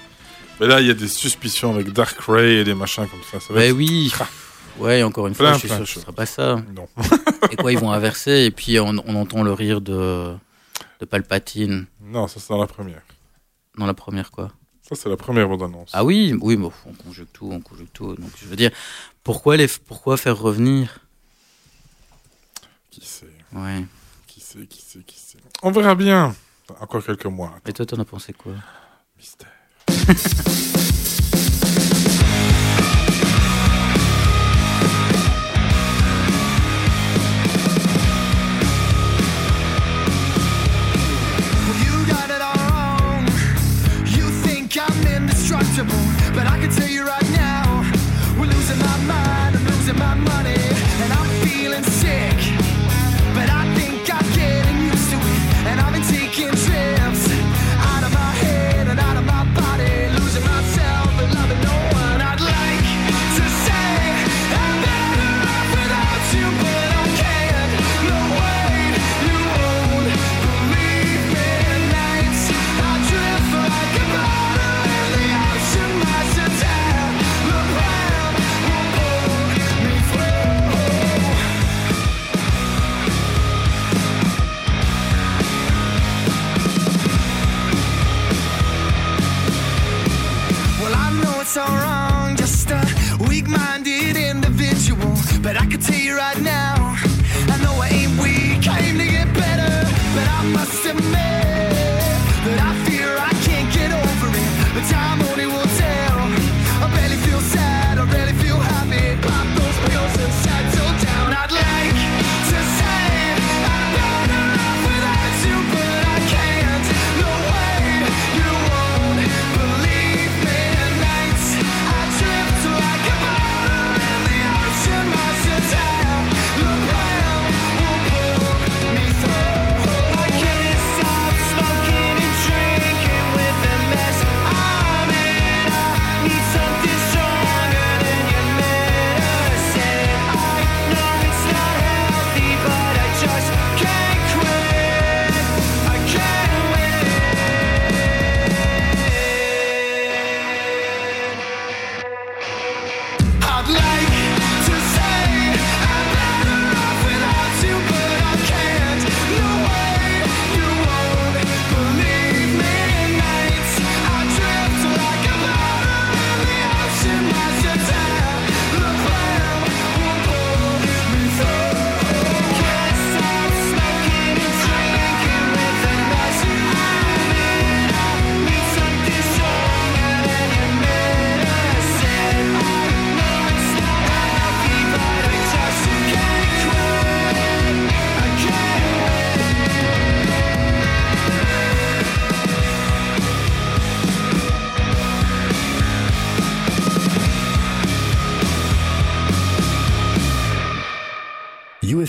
Mais là, il y a des suspicions avec Dark Ray et des machins comme ça. ça va bah être- oui, ouais, encore une Plein, fois, je suis sûr que ce sera pas ça. Non. Et quoi, ils vont inverser, et puis on, on entend le rire de, de Palpatine Non, ça c'est dans la première. dans la première, quoi. Ça, c'est la première bande-annonce. Ah oui, oui, bon, on conjugue tout, on conjugue tout. Donc je veux dire, pourquoi les, pourquoi faire revenir? Qui sait? Ouais. Qui sait Qui sait Qui sait? On verra bien. Encore quelques mois. Et toi, t'en as pensé quoi? Mystère.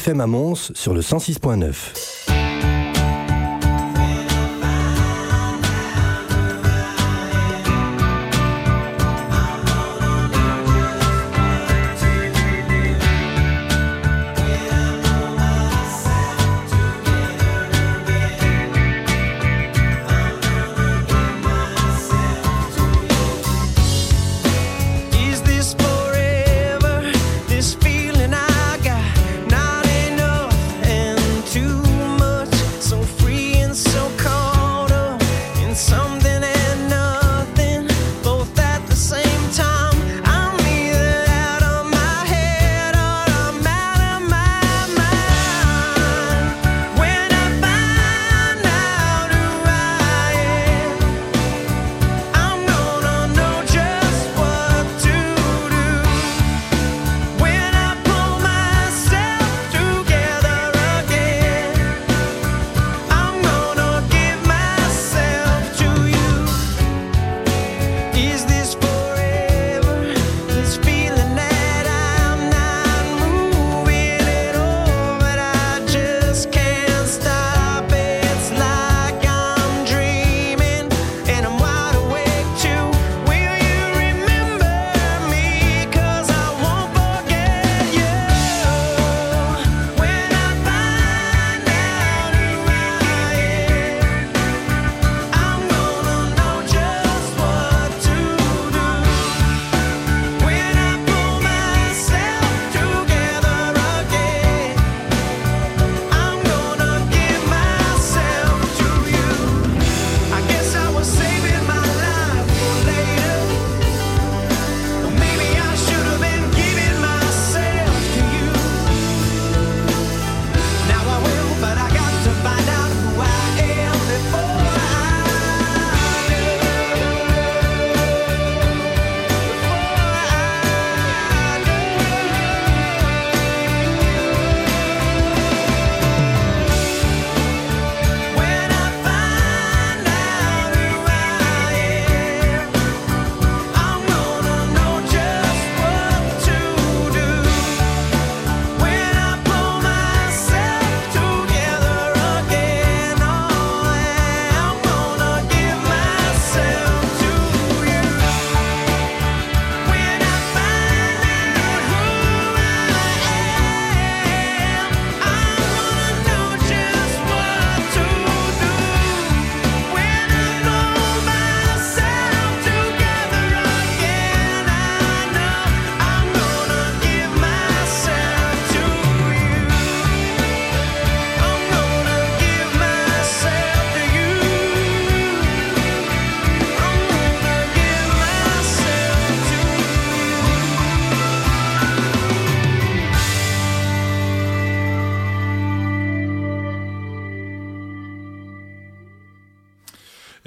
UFM à Mons sur le 106.9.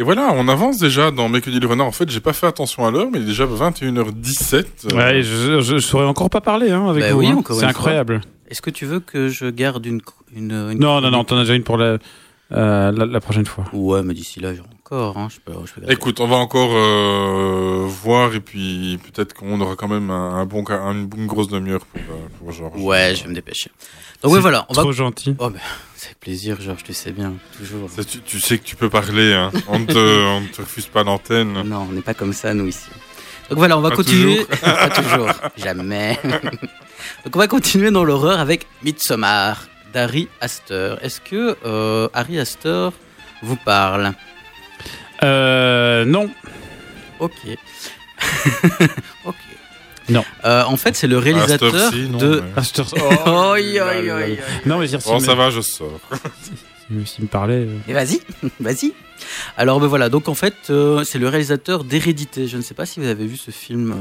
voilà, on avance déjà dans Mais que dit le renard. En fait, j'ai pas fait attention à l'heure, mais il est déjà 21h17. Euh, Ouais, je, je, je saurais encore pas parler hein, avec Bah vous. oui, hein. C'est incroyable. Est-ce que tu veux que je garde une. une, une- Non, non, non, t'en as déjà une pour la, euh, la, la prochaine fois. Ouais, mais d'ici là, j'ai encore. Hein, je peux, je peux garder. Écoute, on va encore euh, voir et puis peut-être qu'on aura quand même un, un bon, une, une grosse demi-heure pour, pour Georges. Ouais, je vais me dépêcher. Donc ouais, voilà. On va... Trop gentil. Oh, bah, c'est avec plaisir, Georges, tu sais bien, toujours. Ça, tu, tu sais que tu peux parler, hein. on, ne te, te refuse pas l'antenne. Non, on n'est pas comme ça, nous, ici. Donc voilà, on va Pas continuer. toujours. pas toujours, jamais. Donc on va continuer dans l'horreur avec Midsommar d'Harry Astor. Est-ce que euh, Harry Astor vous parle? Euh, non. Ok. ok. Non. Euh, en fait, c'est le réalisateur non, de. mais- te- Oh, Oh, aïe, aïe, aïe. Non, mais Bon, s'il ça va, je sors. s'il s'il me parlait. euh. Et vas-y, vas-y. Alors ben voilà, donc en fait, euh, c'est le réalisateur d'Hérédité. Je ne sais pas si vous avez vu ce film euh,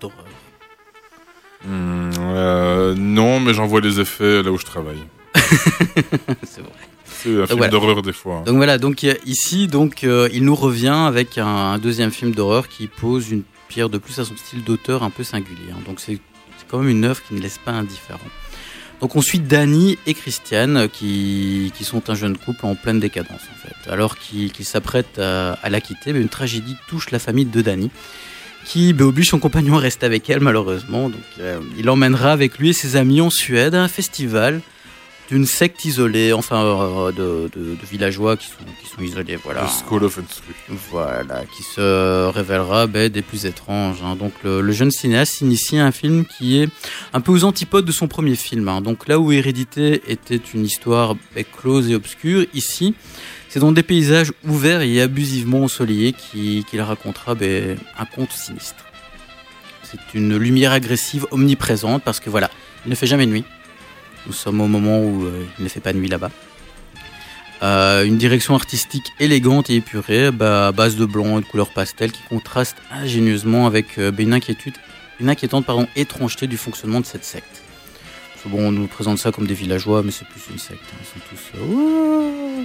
d'horreur. Hmm, euh, non, mais j'en vois les effets là où je travaille. c'est vrai. C'est un film voilà. d'horreur des fois. Donc voilà, donc ici, donc euh, il nous revient avec un, un deuxième film d'horreur qui pose une pierre de plus à son style d'auteur un peu singulier. hein. Donc c'est quand même une œuvre qui ne laisse pas indifférent. Donc on suit Danny et Christiane qui, qui sont un jeune couple en pleine décadence en fait. Alors qu'ils s'apprêtent à, la quitter, mais une tragédie touche la famille de Danny qui ben, oblige son compagnon à rester avec elle malheureusement. Donc, euh, il emmènera avec lui et ses amis en Suède à un festival d'une secte isolée, enfin euh, de, de- de villageois qui sont, qui sont isolés. Voilà. Le School of Instru. Voilà, qui se révélera ben, des plus étranges. hein. Donc le, le jeune cinéaste s'initie à un film qui est un peu aux antipodes de son premier film. hein. Donc là où Hérédité était une histoire ben, close et obscure, ici, c'est dans des paysages ouverts et abusivement ensoleillés qui- qu'il racontera ben, un conte sinistre. C'est une lumière agressive omniprésente parce que voilà, il ne fait jamais nuit. Nous sommes au moment où euh, il ne fait pas nuit là-bas. Euh, une direction artistique élégante et épurée, bah, à base de blanc et de couleurs pastel, qui contraste ingénieusement avec euh, une inquiétude, une inquiétante pardon, étrangeté du fonctionnement de cette secte. Bon, on nous présente ça comme des villageois, mais c'est plus une secte. hein. Ils sont tous. euh,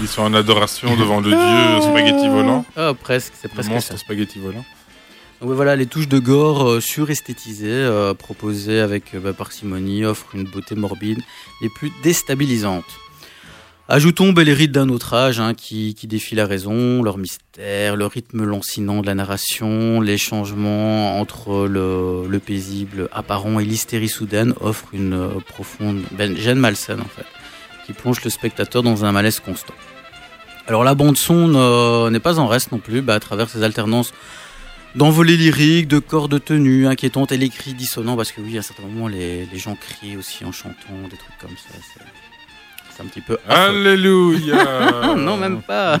Ils sont en adoration devant le dieu spaghetti volant. Ah, presque, c'est presque Le monstre ça. spaghetti volant. Ouais, voilà, les touches de gore euh, suresthétisées, euh, proposées avec euh, bah, parcimonie, offrent une beauté morbide les plus déstabilisantes. Ajoutons bah, les rites d'un autre âge hein, qui, qui défient la raison, leur mystère, le rythme lancinant de la narration, les changements entre le, le paisible apparent et l'hystérie soudaine offrent une profonde ben, gêne malsaine en fait, qui plonge le spectateur dans un malaise constant. Alors la bande son ne- n'est pas en reste non plus, bah, à travers ces alternances d'envolées lyriques, de cordes tenues inquiétantes et les cris dissonants, parce que oui, à certains moments, les, les gens crient aussi en chantant, des trucs comme ça. C'est, un petit peu. Alléluia Non, même pas.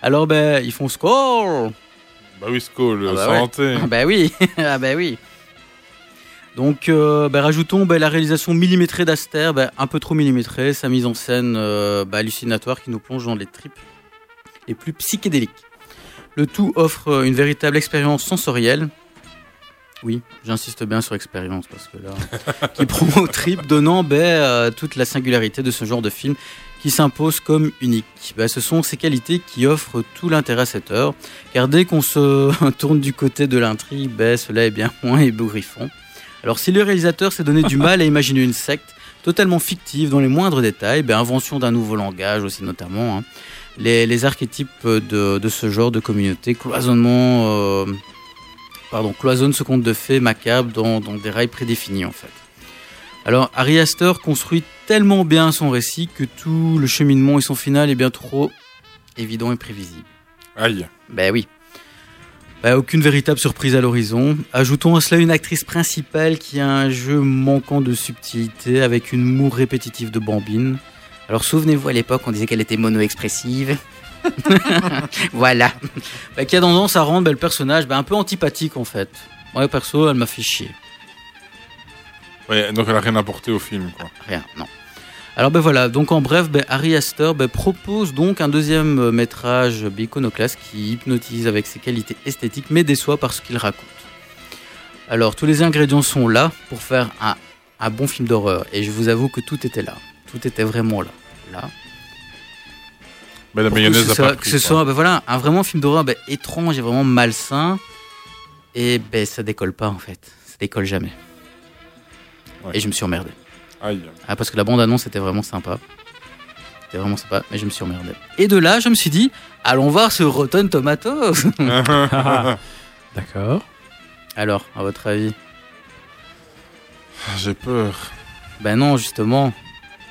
Alors, ben, ils font score Bah oui, Skull, Ah bah ouais. santé. Ah bah oui, ah bah oui. Donc, euh, bah, rajoutons bah, la réalisation millimétrée d'Aster, bah, un peu trop millimétrée, sa mise en scène euh, hallucinatoire qui nous plonge dans les tripes les plus psychédéliques. Le tout offre euh, une véritable expérience sensorielle. Oui, j'insiste bien sur expérience parce que là, qui prend au trip, donnant bah, euh, toute la singularité de ce genre de film qui s'impose comme unique. Bah, ce sont ces qualités qui offrent tout l'intérêt à cette heure, car dès qu'on se tourne du côté de l'intrigue, bah, cela est bien moins ébouriffant. Alors si le réalisateur s'est donné du mal à imaginer une secte totalement fictive dans les moindres détails, bah, invention d'un nouveau langage aussi notamment, hein, les, les archétypes de, de ce genre de communauté, cloisonnement, euh, pardon, cloisonne ce conte de fées macabre dans, dans des rails prédéfinis en fait. Alors, Harry Astor construit tellement bien son récit que tout le cheminement et son final est bien trop évident et prévisible. Aïe. Ben oui. Ben, aucune véritable surprise à l'horizon. Ajoutons à cela une actrice principale qui a un jeu manquant de subtilité avec une moue répétitive de bambine. Alors souvenez-vous à l'époque on disait qu'elle était mono-expressive. voilà. Ben, qui a tendance à rendre ben, le personnage ben, un peu antipathique en fait. Moi perso elle m'a fait chier. Ouais, donc elle a rien apporté au film, quoi. Rien, non. Alors ben voilà, donc en bref, ben, Harry Astor ben, propose donc un deuxième euh, métrage iconoclaste qui hypnotise avec ses qualités esthétiques mais déçoit par ce qu'il raconte. Alors tous les ingrédients sont là pour faire un, un bon film d'horreur et je vous avoue que tout était là. Tout était vraiment là. Là. Mais la Pour que mayonnaise ce a soit, pas que ce soit ben voilà, un vraiment film d'horreur ben, étrange et vraiment malsain. Et ben ça décolle pas en fait. Ça décolle jamais. Ouais. Et je me suis emmerdé. Aïe. Ah, parce que la bande-annonce était vraiment sympa. C'était vraiment sympa, mais je me suis emmerdé. Et de là, je me suis dit, allons voir ce Rotten Tomatoes. D'accord. Alors, à votre avis Ah, J'ai peur. Ben non, justement.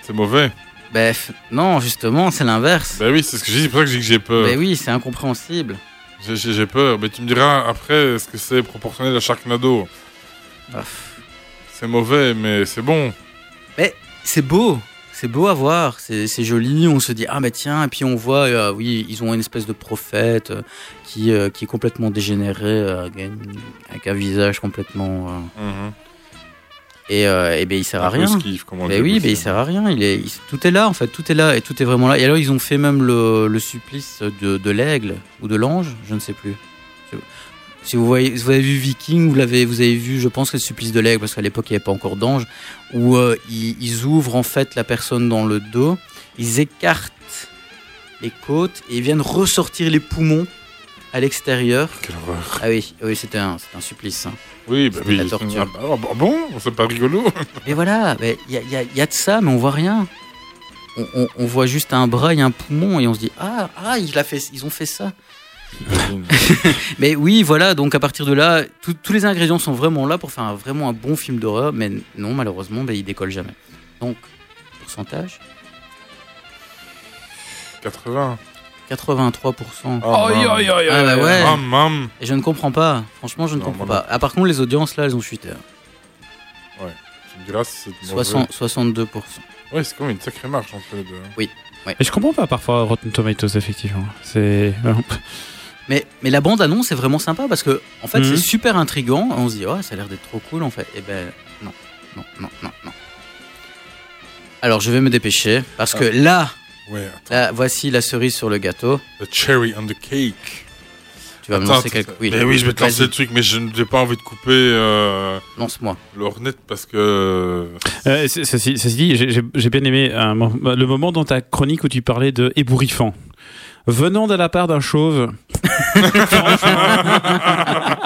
C'est mauvais. Ben non, justement, c'est l'inverse. Ben oui, c'est ce que j'ai dit, c'est pour ça que j'ai dit que j'ai peur. Ben oui, c'est incompréhensible. J'ai- J'ai j'ai peur. Mais tu me diras après, est-ce que c'est proportionnel à Sharknado Ah, C'est mauvais, mais c'est bon. Mais c'est beau, c'est beau à voir, c'est c'est joli, on se dit ah mais tiens, et puis on voit, euh, oui, ils ont une espèce de prophète euh, qui, euh, qui est complètement dégénéré, euh, avec un- avec un visage complètement... euh, Mhm. Et, euh, et ben il sert à rien. Ben oui, ben il sert à rien. Il est, il- tout est là en fait, tout est là et tout est vraiment là. Et alors ils ont fait même le, le supplice de, de l'aigle ou de l'ange, je ne sais plus. Si vous voyez, vous avez vu Viking, vous l'avez, vous avez vu, je pense le supplice de l'aigle parce qu'à l'époque il n'y avait pas encore d'ange, où euh, ils, ils ouvrent en fait la personne dans le dos, ils écartent les côtes et ils viennent ressortir les poumons à l'extérieur. Quelle horreur. Ah oui, oui, c'était un, un supplice. hein. Oui, bah oui. la torture. Ah, bah, bon, c'est pas rigolo. Et voilà, il y, a, y a- y a de ça, mais on voit rien. On, on- on voit juste un bras et un poumon et on se dit ah ah il a fait, ils ont fait ça. Mais oui, voilà, donc à partir de là, tout- tous les ingrédients sont vraiment là pour faire un- vraiment un bon film d'horreur, mais non, malheureusement, ben, il décolle jamais. Donc, pourcentage? 80. 83%. Oh, Ah bah ouais. Et je ne comprends pas. Franchement, je ne Non, comprends moi pas. Ah, par contre, les audiences, là, elles ont chuté. Ouais. Tu me diras si c'est mauvais. 60 62%. Ouais, c'est quand même une sacrée marche entre les deux. hein. Oui. ouais. Et je comprends pas parfois Rotten Tomatoes, effectivement. C'est. Mais, mais la bande annonce est vraiment sympa parce que en fait Mhm. c'est super intriguant. On se dit oh ça a l'air d'être trop cool en fait. Et ben non non non non non. Alors je vais me dépêcher parce que Ah. là, Ouais, là, voici la cerise sur le gâteau. The cherry on the cake. Tu vas me Attends, lancer attends, quelque. attends. Mais oui, je vais te lancer le truc, mais je n'ai pas envie de couper. Euh, Lance-moi. L'ornette parce que. Euh, ceci, ceci dit, j'ai- bien aimé un mo- le moment dans ta chronique où tu parlais de ébouriffant. Venant de la part d'un chauve.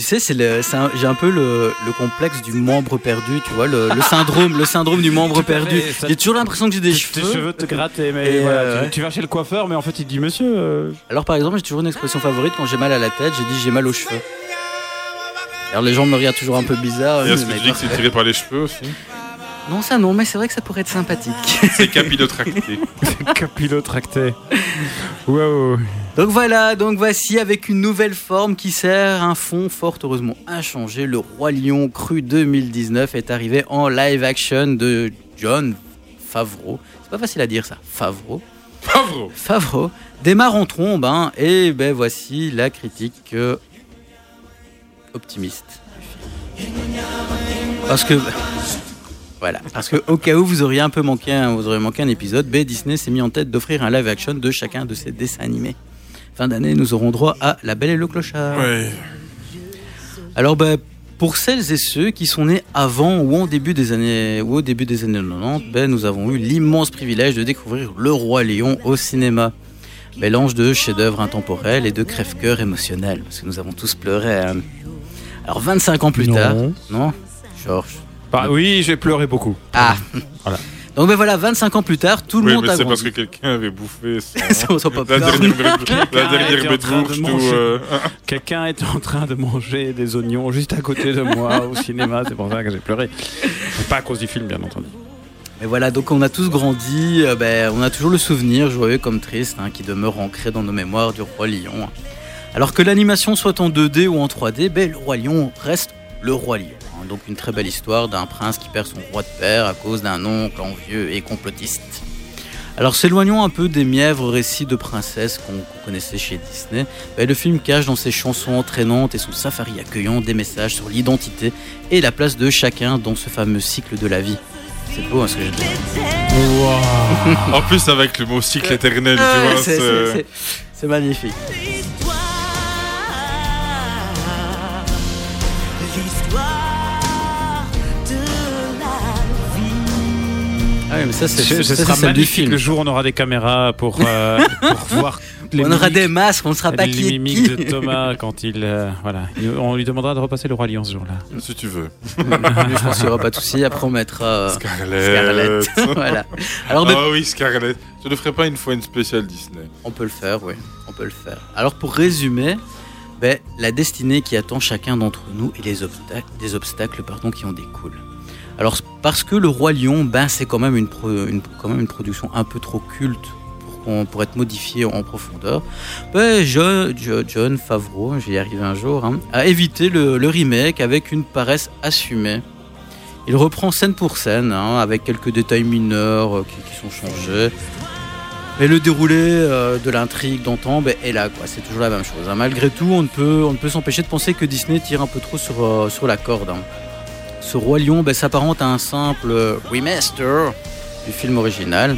Tu sais, c'est le, c'est un- j'ai un peu le, le complexe du membre perdu, tu vois, le, le syndrome, le syndrome du membre perdu. J'ai toujours l'impression que j'ai des Tes cheveux. cheveux te gratter, mais Et, voilà, euh, tu, ouais. tu vas chez le coiffeur, mais en fait il te dit monsieur. euh, Alors par exemple, j'ai toujours une expression favorite quand j'ai mal à la tête, j'ai dit j'ai mal aux cheveux. Alors les gens me regardent toujours un peu bizarre. Et est-ce que tu dis que c'est tiré par les cheveux aussi Non, ça non, mais c'est vrai que ça pourrait être sympathique. C'est capillotracté. Capillotracté. Waouh. Donc voilà, donc voici avec une nouvelle forme qui sert un fond fort heureusement inchangé. Le Roi Lion Cru 2019 est arrivé en live action de John Favreau. C'est pas facile à dire ça, Favreau. Favreau. Favreau démarre en trombe, hein, et ben voici la critique euh, optimiste. Parce que voilà, parce que au cas où vous auriez un peu manqué, un- vous auriez manqué un épisode, ben Disney s'est mis en tête d'offrir un live action de chacun de ses dessins animés. Fin d'année, nous aurons droit à La Belle et le Clochard. Ouais. Alors ben pour celles et ceux qui sont nés avant ou en début des années ou au début des années 90, ben nous avons eu l'immense privilège de découvrir Le Roi Lion au cinéma. Mélange de chefs-d'œuvre intemporels et de crève-cœur émotionnel, parce que nous avons tous pleuré. hein. Alors 25 ans plus Non. tard, non, Georges? Bah, oui, j'ai pleuré beaucoup. Ah. Voilà. Donc ben voilà, 25 ans plus tard, tout le Oui, monde mais a c'est parce que quelqu'un avait bouffé Son- son, son la dernière, la Quelqu'un dernière était en train de bedroust ou, manger. euh, Quelqu'un était en train de manger des oignons juste à côté de moi au cinéma, c'est pour ça que j'ai pleuré. Pas à cause du film, bien entendu. Mais voilà, donc on a tous grandi, euh, ben, on a toujours le souvenir, joyeux comme triste, hein, qui demeure ancré dans nos mémoires du Roi Lion. Alors que l'animation soit en 2D ou en 3D, ben, le Roi Lion reste le Roi Lion. Hein. Donc une très belle histoire d'un prince qui perd son roi de père à cause d'un oncle envieux et complotiste. Alors s'éloignons un peu des mièvres récits de princesses qu'on connaissait chez Disney, ben, le film cache dans ses chansons entraînantes et son safari accueillant des messages sur l'identité et la place de chacun dans ce fameux cycle de la vie. C'est beau hein, ce que je dis. En plus, avec le mot cycle éternel, tu vois. c'est- C'est magnifique. Ah oui, mais ça, c'est Ce, ça, sera magnifique film. le jour où on aura des caméras pour, euh, pour voir les On aura des masques, on ne sera pas les qui est mimiques qui. de Thomas quand il euh, voilà Il- on lui demandera de repasser le roi lion ce jour-là Si tu veux. je pense qu'il n'y aura pas de souci. Après, on mettra euh, Scarlett. Scarlett. voilà. Alors, Ah oui, Scarlett. Tu ne ferais pas une fois une spéciale Disney On peut le faire, oui. On peut le faire. Alors pour résumer, ben, la destinée qui attend chacun d'entre nous et les obstacles, des obstacles pardon, qui en découlent. Alors parce que le roi lion, ben, c'est quand même une, quand même une production un peu trop culte pour, pour être modifiée en profondeur. Ben, je- John Favreau, j'y arrive un jour, hein, a évité le, le remake avec une paresse assumée. Il reprend scène pour scène, hein, avec quelques détails mineurs euh, qui, qui sont changés. Mais le déroulé euh, de l'intrigue d'antan ben, est là, quoi. C'est toujours la même chose. hein. Malgré tout, on ne peut, on ne peut s'empêcher de penser que Disney tire un peu trop sur, euh, sur la corde. Ce roi lion ben, s'apparente à un simple euh, remaster du film original.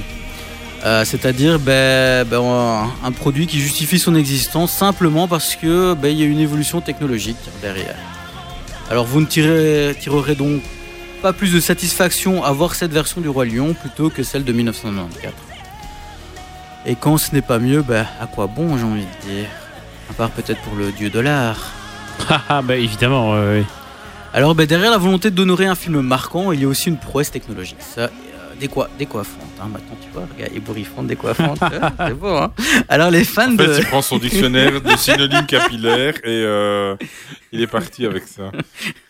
Euh, C'est-à-dire ben, ben, un, produit qui justifie son existence simplement parce que ben, y a une évolution technologique derrière. Alors vous ne tirez- tirerez donc pas plus de satisfaction à voir cette version du roi lion plutôt que celle de 1994. Et quand ce n'est pas mieux, bah, à quoi bon, j'ai envie de dire? À part peut-être pour le dieu dollar. ah bah évidemment ouais, ouais. Alors, bah, derrière la volonté d'honorer un film marquant, il y a aussi une prouesse technologique. Ça, euh, décoi- décoiffante. hein. Maintenant, tu vois, regarde, ébouriffante, décoiffante. c'est beau, hein Alors, les fans En fait, de. il prend son dictionnaire de synonymes capillaires et euh, il est parti avec ça.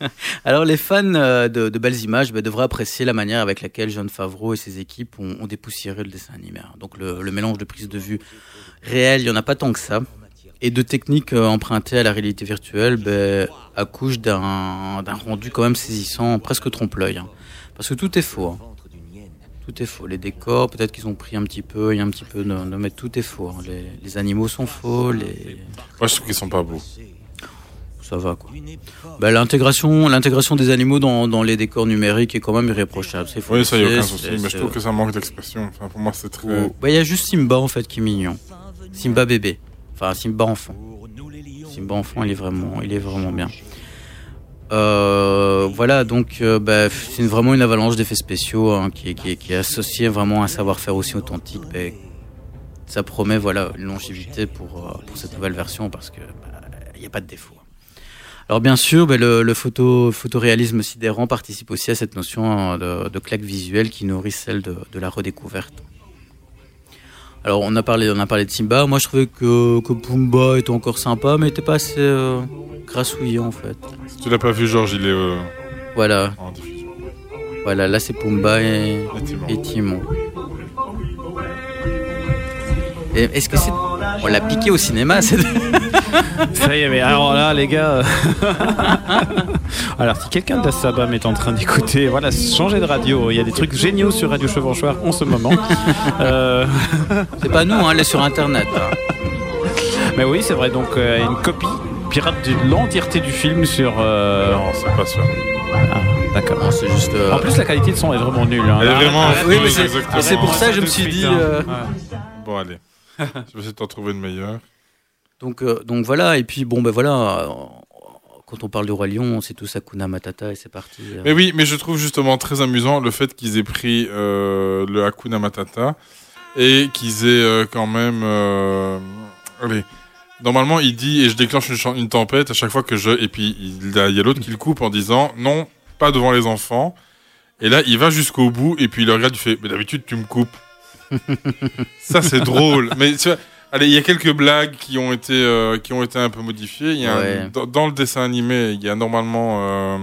Alors, les fans euh, de, de belles images bah, devraient apprécier la manière avec laquelle John Favreau et ses équipes ont, ont dépoussiéré le dessin animé. Donc, le, le mélange de prise de vue réelle, il n'y en a pas tant que ça. Et de techniques euh, empruntées à la réalité virtuelle bah, accouchent d'un rendu quand même saisissant, presque trompe-l'œil. hein. Parce que tout est faux. hein. Tout est faux. Les décors, peut-être qu'ils ont pris un petit peu, il y a un petit peu de, de- mais tout est faux. hein. Les, les animaux sont faux, les, Moi, je trouve qu'ils sont pas beaux. ça va quoi. Bah, l'intégration, l'intégration des animaux dans, dans les décors numériques est quand même irréprochable. C'est Oui, ça, y a aucun souci. Mais je trouve que ça manque d'expression. Enfin, pour moi, c'est très. Oh, bah, il y a juste Simba en fait qui est mignon. Simba bébé. Enfin Simba enfant. Simba enfant, il est vraiment, il est vraiment bien. Euh, voilà, donc euh, bah, c'est vraiment une avalanche d'effets spéciaux hein, qui, est- associée vraiment à un savoir-faire aussi authentique. Bah, ça promet voilà une longévité pour, euh, cette nouvelle version parce que bah, il n'y a pas de défaut. Alors bien sûr, bah, le, le photo, photoréalisme sidérant participe aussi à cette notion hein, de, claque visuelle qui nourrit celle de la redécouverte. Alors on a parlé, on a parlé de Simba. Moi je trouvais que, que Pumba était encore sympa, mais il était pas assez euh, grassouillant en fait. Si tu l'as pas vu, Georges, il est. euh, Voilà. en diffusion. Voilà, là c'est Pumba et, Timon. et Timon. Et Est-ce que c'est. On l'a piqué au cinéma c'est... Ça y est, mais alors là, les gars. alors, si quelqu'un d'Assabam est en train d'écouter, voilà, changez de radio. Il y a des trucs géniaux sur Radio Chevanchoir en ce moment. Euh, C'est pas nous, hein, elle est sur internet. hein. Mais oui, c'est vrai. Donc, euh, une copie pirate de l'entièreté du film sur. euh, Non, c'est pas sûr. Ah, d'accord. C'est juste. euh, En plus, la qualité de son est vraiment nulle. hein. Elle est vraiment. Ah, oui, mais c'est- exactement. mais c'est pour ça que je me suis dit. euh, Bon, allez. je vais essayer de t'en trouver une meilleure. Donc, euh, donc voilà, et puis bon, ben voilà. Quand on parle du Roi Lion, c'est tout Sakuna Matata et c'est parti. euh. Mais oui, mais je trouve justement très amusant le fait qu'ils aient pris euh, le Hakuna Matata et qu'ils aient euh, quand même. allez. Normalement, il dit et je déclenche une, tempête à chaque fois que je. Et puis il y a, l'autre qui le coupe en disant non, pas devant les enfants. Et là, il va jusqu'au bout et puis il regarde, il fait mais d'habitude tu me coupes. Ça c'est drôle. Mais tu vois, allez, il y a quelques blagues qui ont été euh, qui ont été un peu modifiées. Il y a un- dans, dans le dessin animé, il y a normalement euh,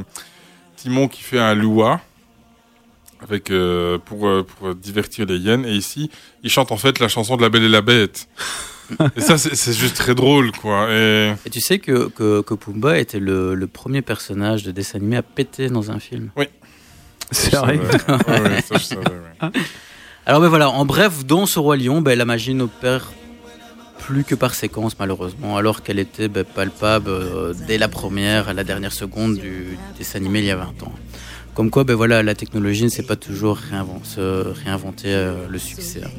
Timon qui fait un loua avec euh, pour pour divertir les hyènes et ici il chante en fait la chanson de la Belle et la Bête. et ça c'est c'est juste très drôle quoi. Et Et tu sais que, que, que Pumba était le, le premier personnage de dessin animé à péter dans un film. C'est je vrai. savais. Ouais, ouais, ça, je savais, ouais. Alors ben voilà, en bref, dans ce Roi Lion, ben, la magie n'opère plus que par séquence malheureusement, alors qu'elle était ben, palpable euh, dès la première à la dernière seconde du dessin animé il y a 20 ans. Comme quoi, ben voilà, la technologie ne sait pas toujours réinventer, se réinventer euh, le succès. hein.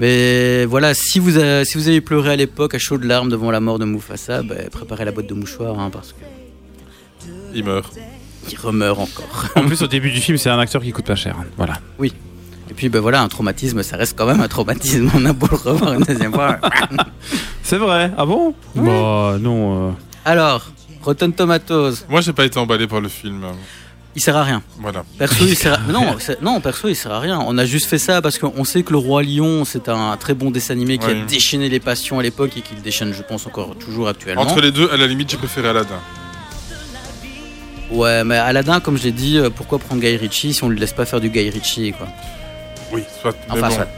Mais voilà, si vous, avez, si vous avez pleuré à l'époque à chaudes larmes devant la mort de Mufasa, ben, préparez la boîte de mouchoirs hein, parce que Il meurt. il remeurt encore. En plus, au début du film, c'est un acteur qui coûte pas cher. Voilà. Et puis ben voilà, un traumatisme, ça reste quand même un traumatisme. On a beau le revoir une deuxième fois. C'est vrai. Ah bon? Bah non. euh, Alors, Rotten Tomatoes, Moi j'ai pas été emballé par le film. il sert à rien. Voilà. Perso, il sert à... non, c'est- non, perso, il sert à rien. On a juste fait ça parce qu'on sait que le Roi Lion, c'est un très bon dessin animé qui a déchaîné les passions à l'époque et qui le déchaîne, je pense, encore toujours actuellement. Entre les deux, à la limite, j'ai préféré Aladdin. Ouais, mais Aladdin, comme je l'ai dit, euh, pourquoi prendre Guy Ritchie si on ne lui laisse pas faire du Guy Ritchie, quoi? Oui, soit. Enfin, bon. soit.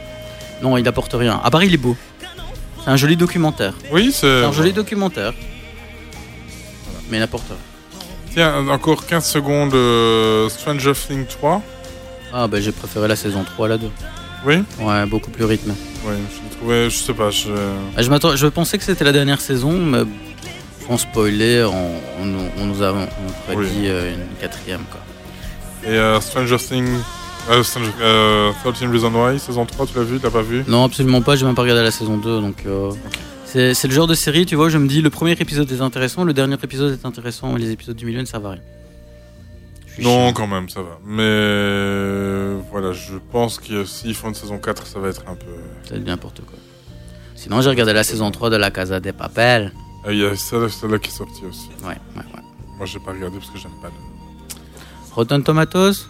Non, il apporte rien. À part, il est beau. C'est un joli documentaire. Oui, c'est. C'est un joli documentaire. Mais il n'apporte rien. Tiens, encore 15 secondes. euh, Stranger Things 3. Ah, bah j'ai préféré la saison 3 à la 2. Oui. Ouais, beaucoup plus rythmé. Oui, je trouvais, je sais pas, je... Ah, Je, je pensais que c'était la dernière saison, mais sans spoiler, on, on nous- on nous a on Oui. euh, une quatrième. Quoi. Et euh, Stranger Things, euh, Stranger, euh, 13 Reasons Why, saison 3, tu l'as vu, tu l'as pas vu Non, absolument pas, j'ai même pas regardé la saison 2. Donc, euh, c'est, c'est le genre de série, tu vois, je me dis le premier épisode est intéressant, le dernier épisode est intéressant, mais les épisodes du milieu ne servent à rien. Non, chiant. quand même, ça va. Mais voilà, je pense que s'ils font une saison 4, ça va être un peu... C'est n'importe quoi. Sinon, j'ai regardé la saison 3 de La Casa des Papel. Ah, Il y a celle- celle-là qui est sortie aussi. Ouais, ouais, ouais. Moi, j'ai pas regardé parce que j'aime pas le... Rotten Tomatoes?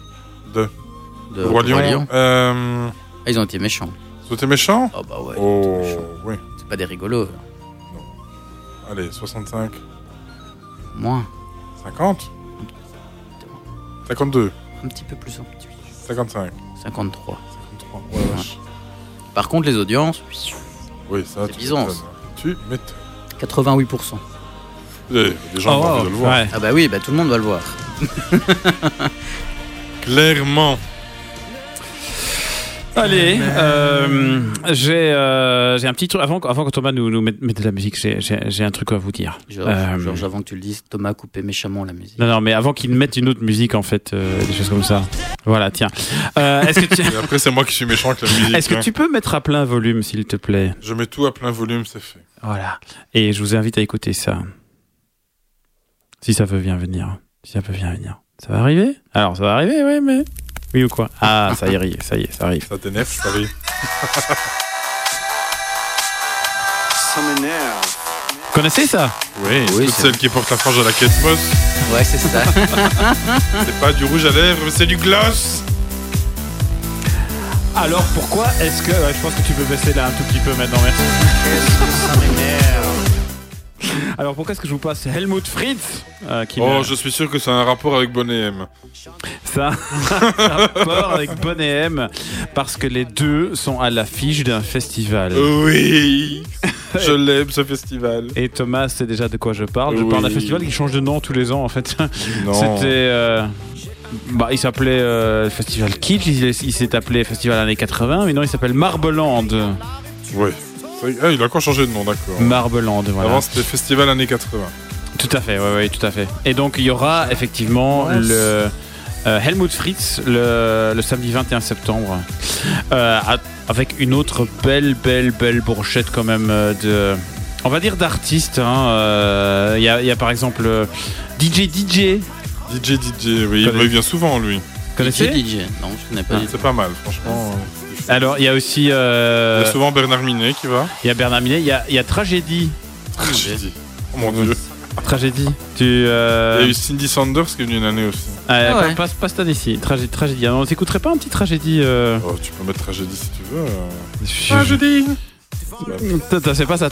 Deux. De Roi Lion. Lion. Euh, Ah, ils ont été méchants. C'était méchant Oh bah ouais. Oh, oui. C'est pas des rigolos. Allez, 65. Moins. 50 52. Un petit peu plus, un petit peu. 55. 53. 53. Ouais, vache. Par contre, les audiences, Oui, ça, C'est tu Byzance. m'étonnes. Tu m'étonnes. 88%. Eh, Les gens ont envie de le voir. Ah bah oui, bah tout le monde va le voir. Clairement. Allez, euh, j'ai euh, j'ai un petit truc avant, avant que Thomas nous, nous mette, mette de la musique. J'ai j'ai- j'ai un truc à vous dire. Georges, Euh, Georges, avant que tu le dises, Thomas a coupé méchamment la musique. non, non, mais avant qu'il mette une autre musique, en fait, euh, des choses comme ça. Voilà, tiens. Euh, Est-ce que tu Et après, c'est moi qui suis méchant avec la musique. est-ce que hein. tu peux mettre à plein volume, s'il te plaît? Je mets tout à plein volume, c'est fait. Voilà. Et je vous invite à écouter ça. Si ça veut bien venir. Si ça veut bien venir. Ça va arriver? Alors, ça va arriver, oui, mais... Oui ou quoi Ah, ça y est, ça y est, ça arrive. Ça t'énerve, Paris Vous connaissez ça? Oui, Oui, toutes c'est- celles qui portent la frange à la quête moss. Ouais, c'est ça. C'est pas du rouge à lèvres, c'est du gloss Alors, pourquoi est-ce que... ouais, je pense que tu peux baisser là un tout petit peu maintenant, merci. Alors, pourquoi est-ce que je vous passe Helmut Fritz euh, qui Oh, je suis sûr que ça a un rapport avec Bonnet M. Ça a un rapport avec Bon et M parce que les deux sont à l'affiche d'un festival. Oui Je l'aime, ce festival. Et Thomas sait déjà de quoi je parle. Je parle d'un Oui. festival qui change de nom tous les ans en fait. Non. C'était. euh, Bah, il s'appelait euh, Festival Kitsch, il, il s'est appelé Festival années 80, mais non, il s'appelle Marbeland. Ouais. Ah, il a encore changé de nom, d'accord. Marbeland, voilà. Avant, c'était Festival années 80. Tout à fait, oui, oui, tout à fait. Et donc, il y aura effectivement le euh, Helmut Fritz le, le samedi 21 septembre, euh, avec une autre belle, belle, belle brochette quand même euh, de, on va dire d'artistes. hein. Euh, Il y, a, il y a par exemple DJ DJ. DJ DJ, oui, Connais- il vient souvent, lui. Connaissez DJ, non, je connais pas Ah. C'est pas mal, franchement. Alors, il y a aussi euh, Il y a souvent Bernard Minet qui va. il y a Bernard Minet, il y a, il y a Tragédie. Tragédie. Oh mon dieu. Tragédie. Tu, euh, Il y a eu Cindy Sanders qui est venue une année aussi. euh, Ah ouais. pas, pas cette année-ci. Tragédie. tragédie. Alors, on t'écouterait pas un petit tragédie euh, Oh, tu peux mettre Tragédie si tu veux. euh. Tragédie Tata, C'est pas ça.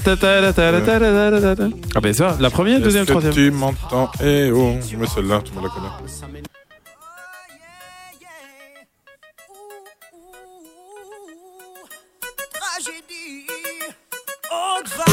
Ah ben ça, la première, deuxième, troisième. tu m'entends? Eh oh Je mets celle-là, tout le monde la connaît.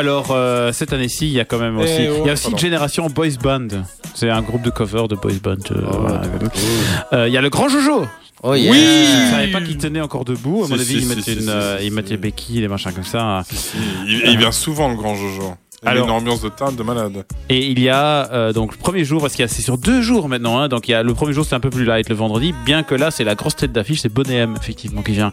Alors, euh, cette année-ci, il y a quand même aussi, Eh oh, il y a aussi pardon. Génération Boys Band. C'est un groupe de cover de boys band. euh, voilà. Euh, Il y a le Grand Jojo. Oh yeah. Oui. Je ne savais pas qu'il tenait encore debout. À mon avis, mettaient si, une, euh, si. mettaient béquilles, des machins comme ça. Il, il- il vient souvent, le grand Jojo. Il a Alors- une ambiance de table de malade. Et il y a euh, donc le premier jour, parce qu'il y a c'est sur deux jours maintenant. Hein, donc il y a le premier jour c'est un peu plus light le vendredi, bien que là c'est la grosse tête d'affiche, c'est Bonnet M effectivement qui vient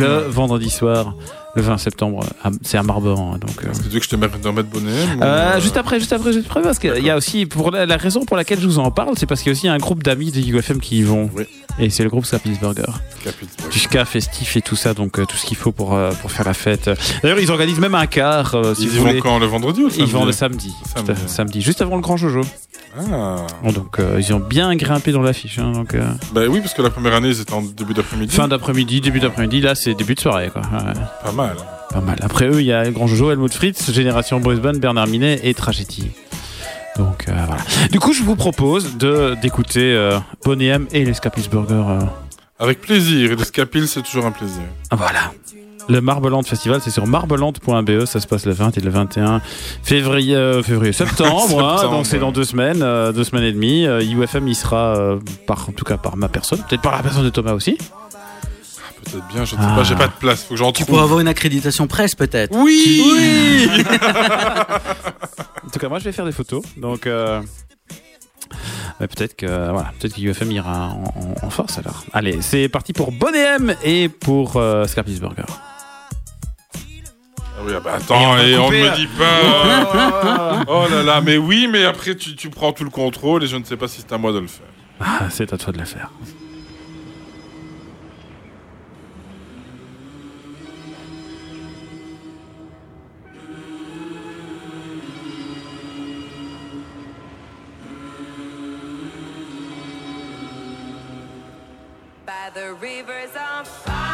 le vendredi soir, le 20 septembre. C'est à Marbehan. hein, donc. euh, Est-ce que tu veux que je te mette remettre bonnet Euh, euh, juste après, juste après, juste après, parce qu'il y a aussi, pour la, la raison pour laquelle je vous en parle, c'est parce qu'il y a aussi un groupe d'amis de UFM qui y vont. Oui. Et c'est le groupe Scapilsburger. Capitz- Du ska festif et tout ça, donc euh, tout ce qu'il faut pour, euh, pour faire la fête. D'ailleurs, ils organisent même un quart, euh, si Ils vous y vont voulez. quand Le vendredi ou le Ils vont le samedi samedi. Samedi. Tout à fait, samedi, juste avant le grand Jojo. Ah. Bon, donc euh, ils ont bien grimpé dans l'affiche. Hein, donc, euh, Bah oui, parce que la première année, ils étaient en début d'après-midi. fin d'après-midi, début d'après-midi, là c'est début de soirée. Quoi. Ouais, Pas mal. pas mal. Après eux, il y a le grand Jojo, Helmut Fritz, Génération Boys Band, Bernard Minet et Tragédie. Donc euh, voilà. Du coup, je vous propose de d'écouter euh, M et les Scapilsburger. euh, Avec plaisir. Et le Scapil, c'est toujours un plaisir. Voilà. Le Marbeland Festival, c'est sur marbeland.be, ça se passe le 20 et le 21 février, euh, février septembre, hein, Septembre, donc c'est dans deux semaines, euh, deux semaines et demie. Euh, UFM, il sera, euh, par, en tout cas par ma personne, peut-être par la personne de Thomas aussi. Peut-être bien, je ne sais Ah. pas, j'ai pas de place. Faut que j'en Tu trouve. pourras avoir une accréditation presse peut-être. Oui Oui En tout cas, moi je vais faire des photos, donc euh, mais peut-être que voilà, peut-être que UFM ira en, en- en force alors. Allez, c'est parti pour Bonnet M et pour euh, Scapilsburger. Ah Oui, ah bah attends, Et et on couper, me dit pas. oh là là, mais oui, mais après tu, tu prends tout le contrôle et je ne sais pas si c'est à moi de le faire. Ah, c'est à toi de la faire. The rivers of Babylon,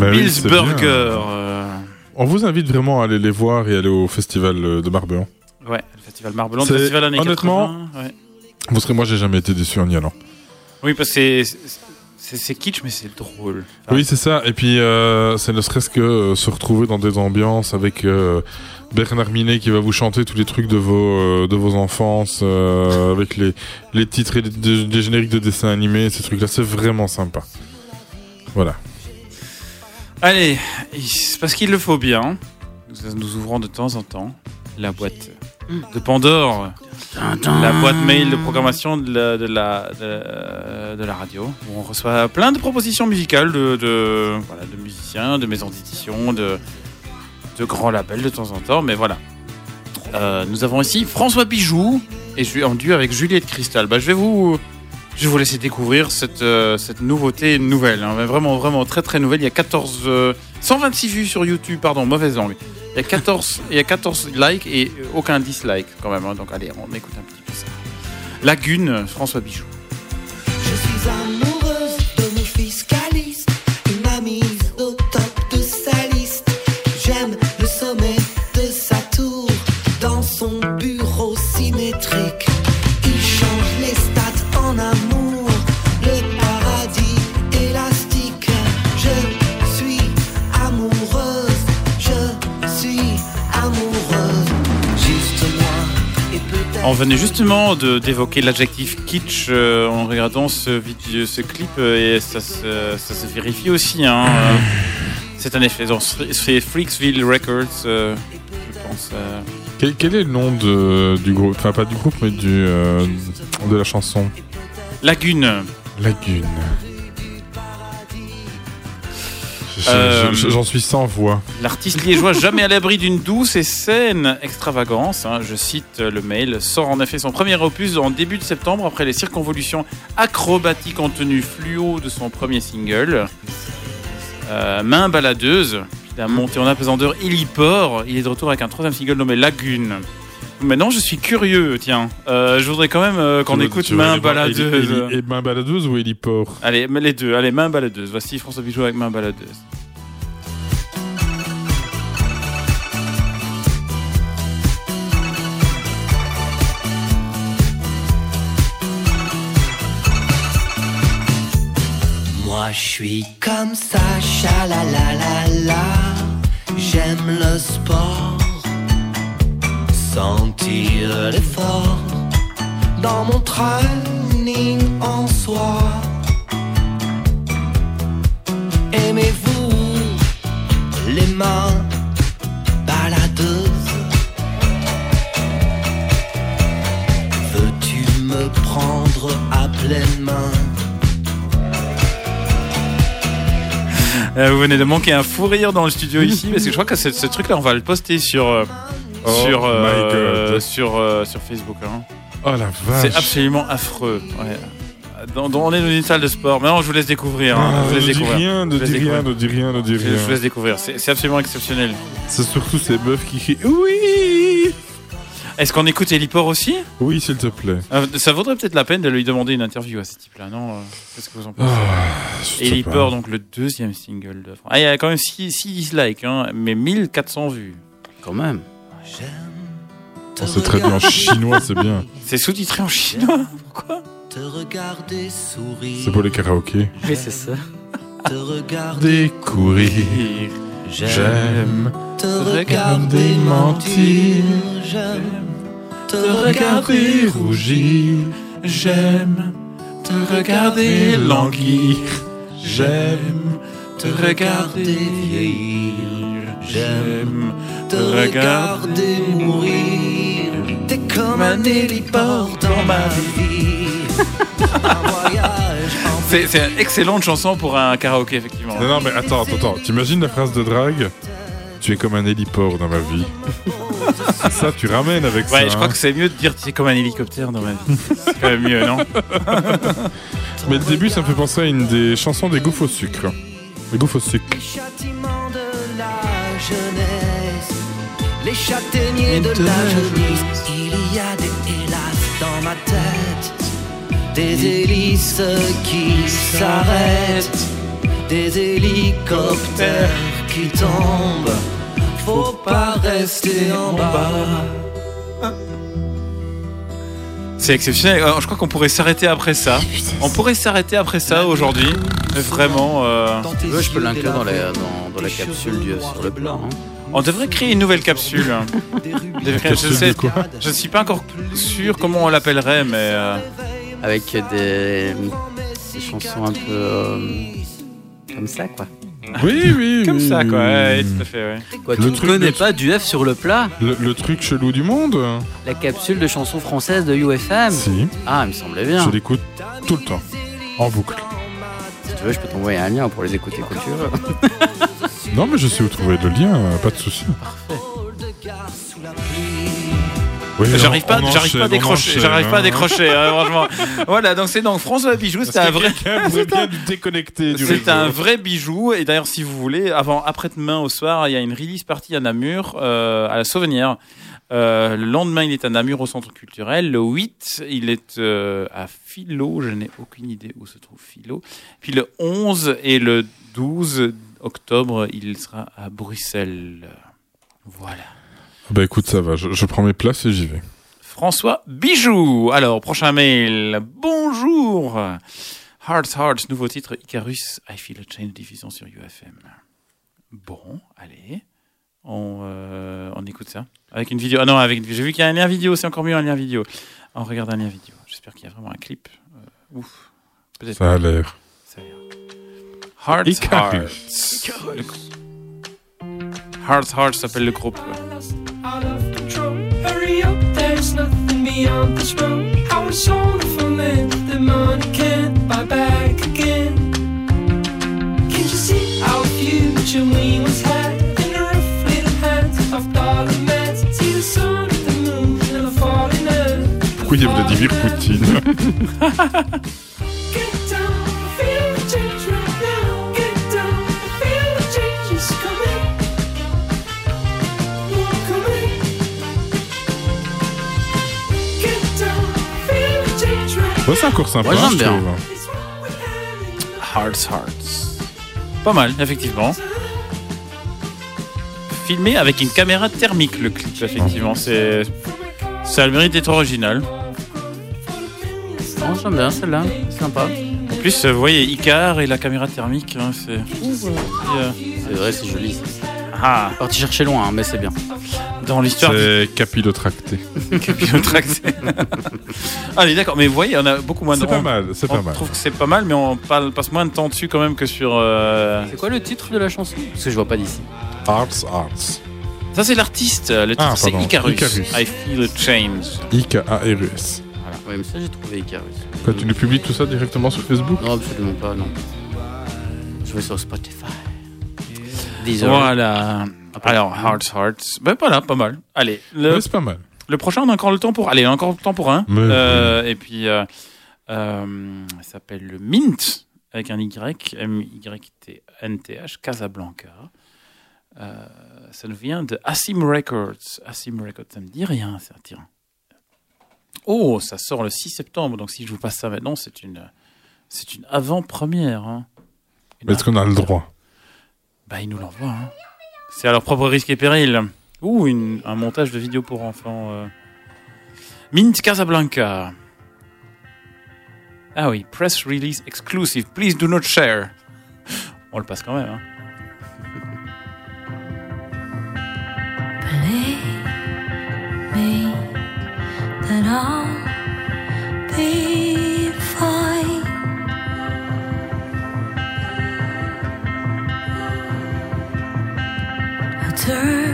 Bah oui, Bills Burger. bien. euh, On vous invite vraiment à aller les voir et aller au festival euh, de Marbéon. Ouais, le festival Marbelan, le festival années honnêtement, 80, ouais. Vous serez, moi, j'ai jamais été déçu en y allant. Oui, parce que c'est- kitsch, mais c'est drôle. Enfin, Oui, c'est ça. Et puis, euh, c'est ne serait-ce que euh, se retrouver dans des ambiances avec euh, Bernard Minet qui va vous chanter tous les trucs de vos euh, de vos enfances, euh, avec les les titres et les, des, des génériques de dessins animés, ces trucs-là, c'est vraiment sympa. Voilà. Allez, c'est parce qu'il le faut bien. Nous, nous ouvrons de temps en temps la boîte de Pandore, la boîte mail de programmation de la, de la, de, de la radio, où on reçoit plein de propositions musicales de, de, voilà, musiciens, de maisons d'édition, de, de grands labels de temps en temps. Mais voilà. Euh, nous avons ici François Bijoux et je suis en duo avec Juliette Cristal. Bah, je vais vous, je vais vous laisser découvrir cette, euh, cette nouveauté nouvelle. hein. Vraiment, vraiment très très nouvelle. Il y a 14, euh, 126 vues sur YouTube, pardon, mauvaise langue. Il y a 14, il y a 14 likes et euh, aucun dislike quand même. hein. Donc allez, on écoute un petit peu ça. Lagune, François Bijoux. On venait justement d'évoquer l'adjectif kitsch euh, en regardant ce, vidéo, ce clip euh, et ça se, ça se vérifie aussi. hein, euh, c'est un effet. Donc, C'est Freaksville Records, euh, je pense. euh. Quel, quel est le nom de, du groupe? Enfin, pas du groupe, mais du de la chanson? Lagune. Lagune. Je- Euh, je- J'en suis sans voix. L'artiste liégeois, jamais à l'abri d'une douce et saine extravagance, hein, je cite le mail, sort en effet son premier opus en début de septembre après les circonvolutions acrobatiques en tenue fluo de son premier single. Euh, main baladeuse, puis d'un monté en apesanteur héliport, il est de retour avec un troisième single nommé Lagune. Maintenant, je suis curieux, tiens. Euh, je voudrais quand même euh, qu'on écoute Main baladeuse. Héli- Main baladeuse ou héliport Allez, les deux. Allez, Main baladeuse. Voici François Bijou avec Main baladeuse. Moi je suis comme ça, la J'aime le sport, sentir l'effort dans mon training en soi. Aimez-vous les mains baladeuses? Veux-tu me prendre à pleine main? Euh, vous venez de manquer un fou rire dans le studio ici, parce que je crois que ce, truc-là, on va le poster sur, euh, Oh sur, euh, sur, euh, sur Facebook. hein. Oh la vache. C'est absolument affreux. ouais. Dans- dans- on est dans une salle de sport. Maintenant, je vous laisse découvrir. hein. Ah, Je vous laisse ne dis découvrir. rien, ne dis rien, ne dis rien, ne dis Je- Je vous rien. laisse découvrir. C'est absolument exceptionnel. C'est surtout ces meufs qui crient Oui Est-ce qu'on écoute Héliport aussi? Oui, s'il te plaît. Euh, Ça vaudrait peut-être la peine de lui demander une interview à ce type-là, non Qu'est-ce que vous en pensez? Ah, pas. donc le deuxième single de France. Ah, il y a quand même 6 dislikes, hein, mais 1400 vues. Quand même. On s'est traduit en chinois, c'est bien. C'est sous-titré en chinois. Te regarder sourire. C'est pour les karaokés. Oui, c'est ça. Te regarder Découvrir. J'aime te regarder mentir. J'aime te regarder rougir. J'aime te regarder languir. J'aime te regarder vieillir. J'aime te regarder mourir. T'es comme un héliport dans ma vie. un voyage en C'est une excellente chanson pour un karaoké, effectivement. Non, non, mais attends, attends, attends. T'imagines la phrase de drague? Tu es comme un héliport dans ma vie. ça, tu ramènes avec ça. Ouais, je crois hein. que c'est mieux de dire c'est comme un hélicoptère dans ma vie. C'est quand même mieux, non? Mais le début, ça me fait penser à une des chansons des Gouffres au sucre. Les Gouffres au sucre. châtiment de la jeunesse. Les châtaigniers de la jeunesse. Il y a des hélas dans ma tête. Des hélices qui s'arrêtent. des hélicoptères qui tombent. Faut pas rester en bas. C'est exceptionnel. Euh, Je crois qu'on pourrait s'arrêter après ça. On pourrait s'arrêter après ça aujourd'hui. Vraiment. euh, Si tu veux, je peux l'inclure dans la, dans, dans la capsule du sur le plat. hein. On devrait créer une nouvelle capsule. Je, sais, je ne suis pas encore sûr comment on l'appellerait, mais. euh, Avec des, des chansons un peu euh, comme ça, quoi. Oui, oui. Comme oui, ça, quoi. oui, Ouais, tout à fait, ouais. Quoi, tu Le ne truc- connais le- pas du F sur le plat Le, le truc chelou du monde La capsule de chansons françaises de UFM Si. Ah, il me semblait bien. Je l'écoute tout le temps, en boucle. Si tu veux, je peux t'envoyer un lien pour les écouter quand tu veux. Non, mais je sais où trouver le lien, euh, pas de souci. Oui, J'arrive pas, j'arrive pas à décrocher, j'arrive pas à hein. décrocher, hein, franchement. Voilà, donc c'est donc François Bijou, c'est un vrai, déconnecter du c'est un vrai bijou. Et d'ailleurs, si vous voulez, avant, après-demain au soir, il y a une release party à Namur, euh, à la Sauvenière. Euh, le lendemain, il est à Namur au centre culturel. Le 8, il est euh, à Philo. Je n'ai aucune idée où se trouve Philo. Puis le 11 et le 12 octobre, il sera à Bruxelles. Voilà. Bah écoute, ça va, je, je prends mes places et j'y vais. François Bijou. Alors, prochain mail. Bonjour. Hearts, Hearts, nouveau titre Icarus, I Feel a Chain, diffusion sur UFM. Bon, allez. On, euh, on écoute ça. Avec une vidéo. Ah non, avec, j'ai vu qu'il y a un lien vidéo, c'est encore mieux un lien vidéo. On regarde un lien vidéo. J'espère qu'il y a vraiment un clip. Euh, ouf. Peut-être Ça a l'air. Ça a l'air. Hearts. Hearts. Le- Hearts, Hearts s'appelle le groupe. you see our future? We once had the change right Ouais, c'est encore sympa, Moi, j'aime je bien. trouve. Hearts, Hearts. Pas mal, effectivement. Filmé avec une caméra thermique, le clip, effectivement. C'est. Ça a le mérite d'être original. Non, j'aime bien celle-là, c'est sympa. En plus, euh, vous voyez, Icar et la caméra thermique, hein, c'est. euh, C'est vrai, c'est joli. Ah, Parti chercher loin, hein, mais c'est bien. dans l'histoire. C'est capillotracté. Capillotracté. Allez, d'accord, mais vous voyez, on a beaucoup moins de. C'est pas mal, c'est pas mal. trouve que c'est pas mal, mais on parle- passe moins de temps dessus quand même que sur. euh, C'est quoi le titre de la chanson? Parce que je vois pas d'ici. Arts, Arts. Ça, c'est l'artiste. Le titre, Ah, c'est pardon, Icarus. Icarus. I feel a change. I-K-A-R-U-S. Ouais, mais ça, j'ai trouvé Icarus. Quoi, tu nous publies tout ça directement sur Facebook Non, absolument pas, non. Je vais sur Spotify. Deezer. Voilà. Alors, Hearts, Hearts. Ben voilà, pas mal. Allez, le, Ouais, c'est pas mal. le prochain, on a encore le temps pour. Allez, on a encore le temps pour un. Mais Euh, et puis, euh, euh, ça s'appelle le Mint, avec un Y, M-Y-T-N-T-H, Casablanca. Euh, ça nous vient de Assim Records. Assim Records, ça me dit rien, ça, tiens. Oh, ça sort le 6 septembre, donc si je vous passe ça maintenant, c'est une, c'est une avant-première. hein. Est-ce qu'on a le droit? Bah, ils nous l'envoient. Hein. C'est à leur propre risque et péril. Ou une- un montage de vidéo pour enfants. euh. Mint Casablanca. Ah oui, press release exclusive. Please do not share. On le passe quand même. Hein. me turn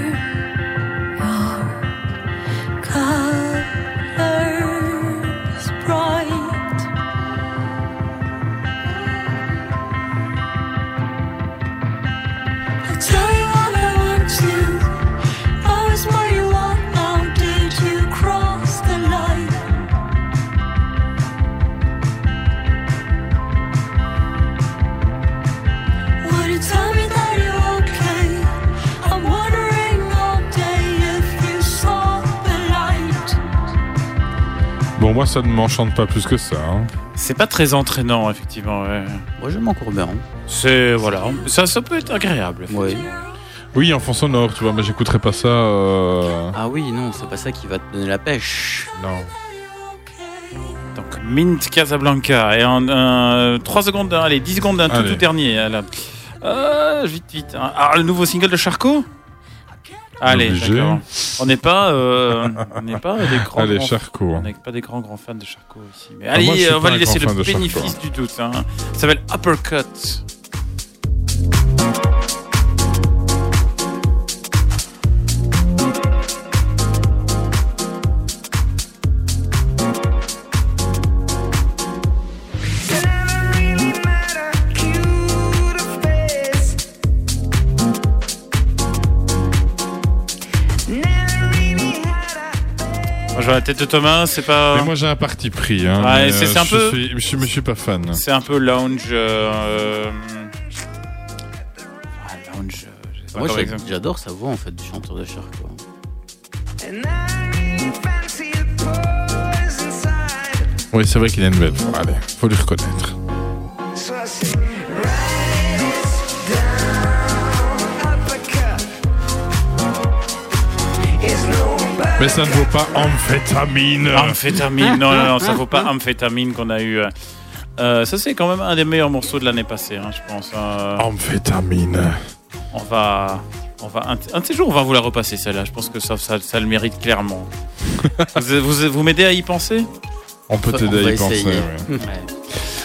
ça ne m'enchante pas plus que ça. hein. C'est pas très entraînant, effectivement. ouais. Moi, j'aime encore bien. C'est voilà, ça, ça peut être agréable. Oui. Oui, en fond sonore, tu vois, mais j'écouterai pas ça. euh, Ah oui, non, c'est pas ça qui va te donner la pêche. Non. Donc Mint Casablanca et en euh, 3 secondes, d'un- allez 10 secondes d'un tout, Allez. tout dernier. là. Euh, vite vite. hein. Ah le nouveau single de Charcot? Allez, d'accord. On n'est pas, euh, on n'est pas des grands. Allez, grands- Charcot. On n'est pas des grands grands fans de Charcot ici. Mais Ah, allez, moi, on va lui laisser le bénéfice du doute. Hein. Ça s'appelle Uppercut. Je vois la tête de Thomas, c'est pas. Mais moi, j'ai un parti pris. Hein, Ouais, mais, c'est- euh, c'est un je peu- suis- je suis, je suis pas fan. C'est un peu lounge. euh, ah, lounge. euh, je sais pas Moi, j'adore sa voix en fait du chanteur de Charcot. Oui, c'est vrai qu'il a une belle voix. Allez, faut lui reconnaître. Mais ça ne vaut pas amphétamine. Amphétamine, non, non, non, ça vaut pas amphétamine qu'on a eu. euh. Euh, ça, c'est quand même un des meilleurs morceaux de l'année passée, hein, je pense. euh. Amphétamine. On va. On va un, un de ces jours, on va vous la repasser, celle-là. Je pense que ça, ça, ça le mérite clairement. vous vous, vous m'aidez à y penser? On peut t'aider à y penser. ouais.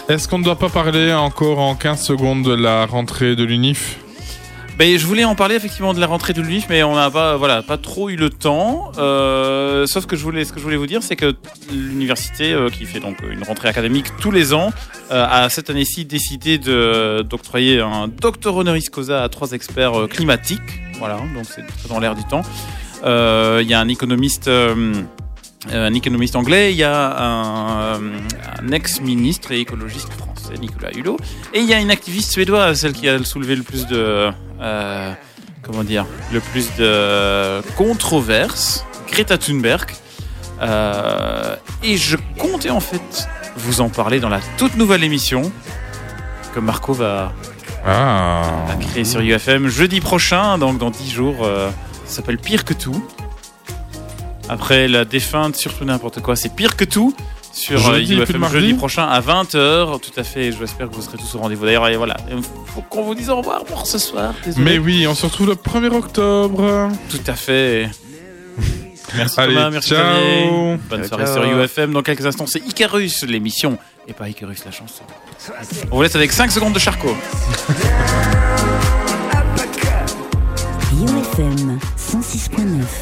Est-ce qu'on ne doit pas parler encore en 15 secondes de la rentrée de l'UNIF? Ben, je voulais en parler effectivement de la rentrée de l'UNIF, mais on n'a pas, voilà, pas trop eu le temps. Euh, sauf que je voulais, ce que je voulais vous dire, c'est que l'université, euh, qui fait donc une rentrée académique tous les ans, euh, a cette année-ci décidé d'octroyer un docteur honoris causa à trois experts climatiques. Voilà, donc c'est dans l'air du temps. Il y a un économiste. Euh, un économiste anglais, il y a un, euh, un ex-ministre et écologiste français, Nicolas Hulot, et il y a une activiste suédoise, celle qui a soulevé le plus de, euh, comment dire, le plus de controverses, Greta Thunberg. Euh, et je comptais en fait vous en parler dans la toute nouvelle émission que Marco va, Ah. va créer sur UFM jeudi prochain, donc dans 10 jours. euh, ça s'appelle Pire que tout. Après la défunte, surtout n'importe quoi, c'est pire que tout. Sur euh, Jeudi UFM jeudi prochain à 20h. Tout à fait, j'espère que vous serez tous au rendez-vous. D'ailleurs, et voilà, il faut qu'on vous dise au revoir pour ce soir. désolé. Mais oui, on se retrouve le 1er octobre. Tout à fait. Merci Allez, Thomas, merci ciao. Bonne Ciao, soirée ciao. sur UFM. Dans quelques instants, c'est Icarus, l'émission. Et pas Icarus, la chanson. On vous laisse avec 5 secondes de Charcot. UFM 106.9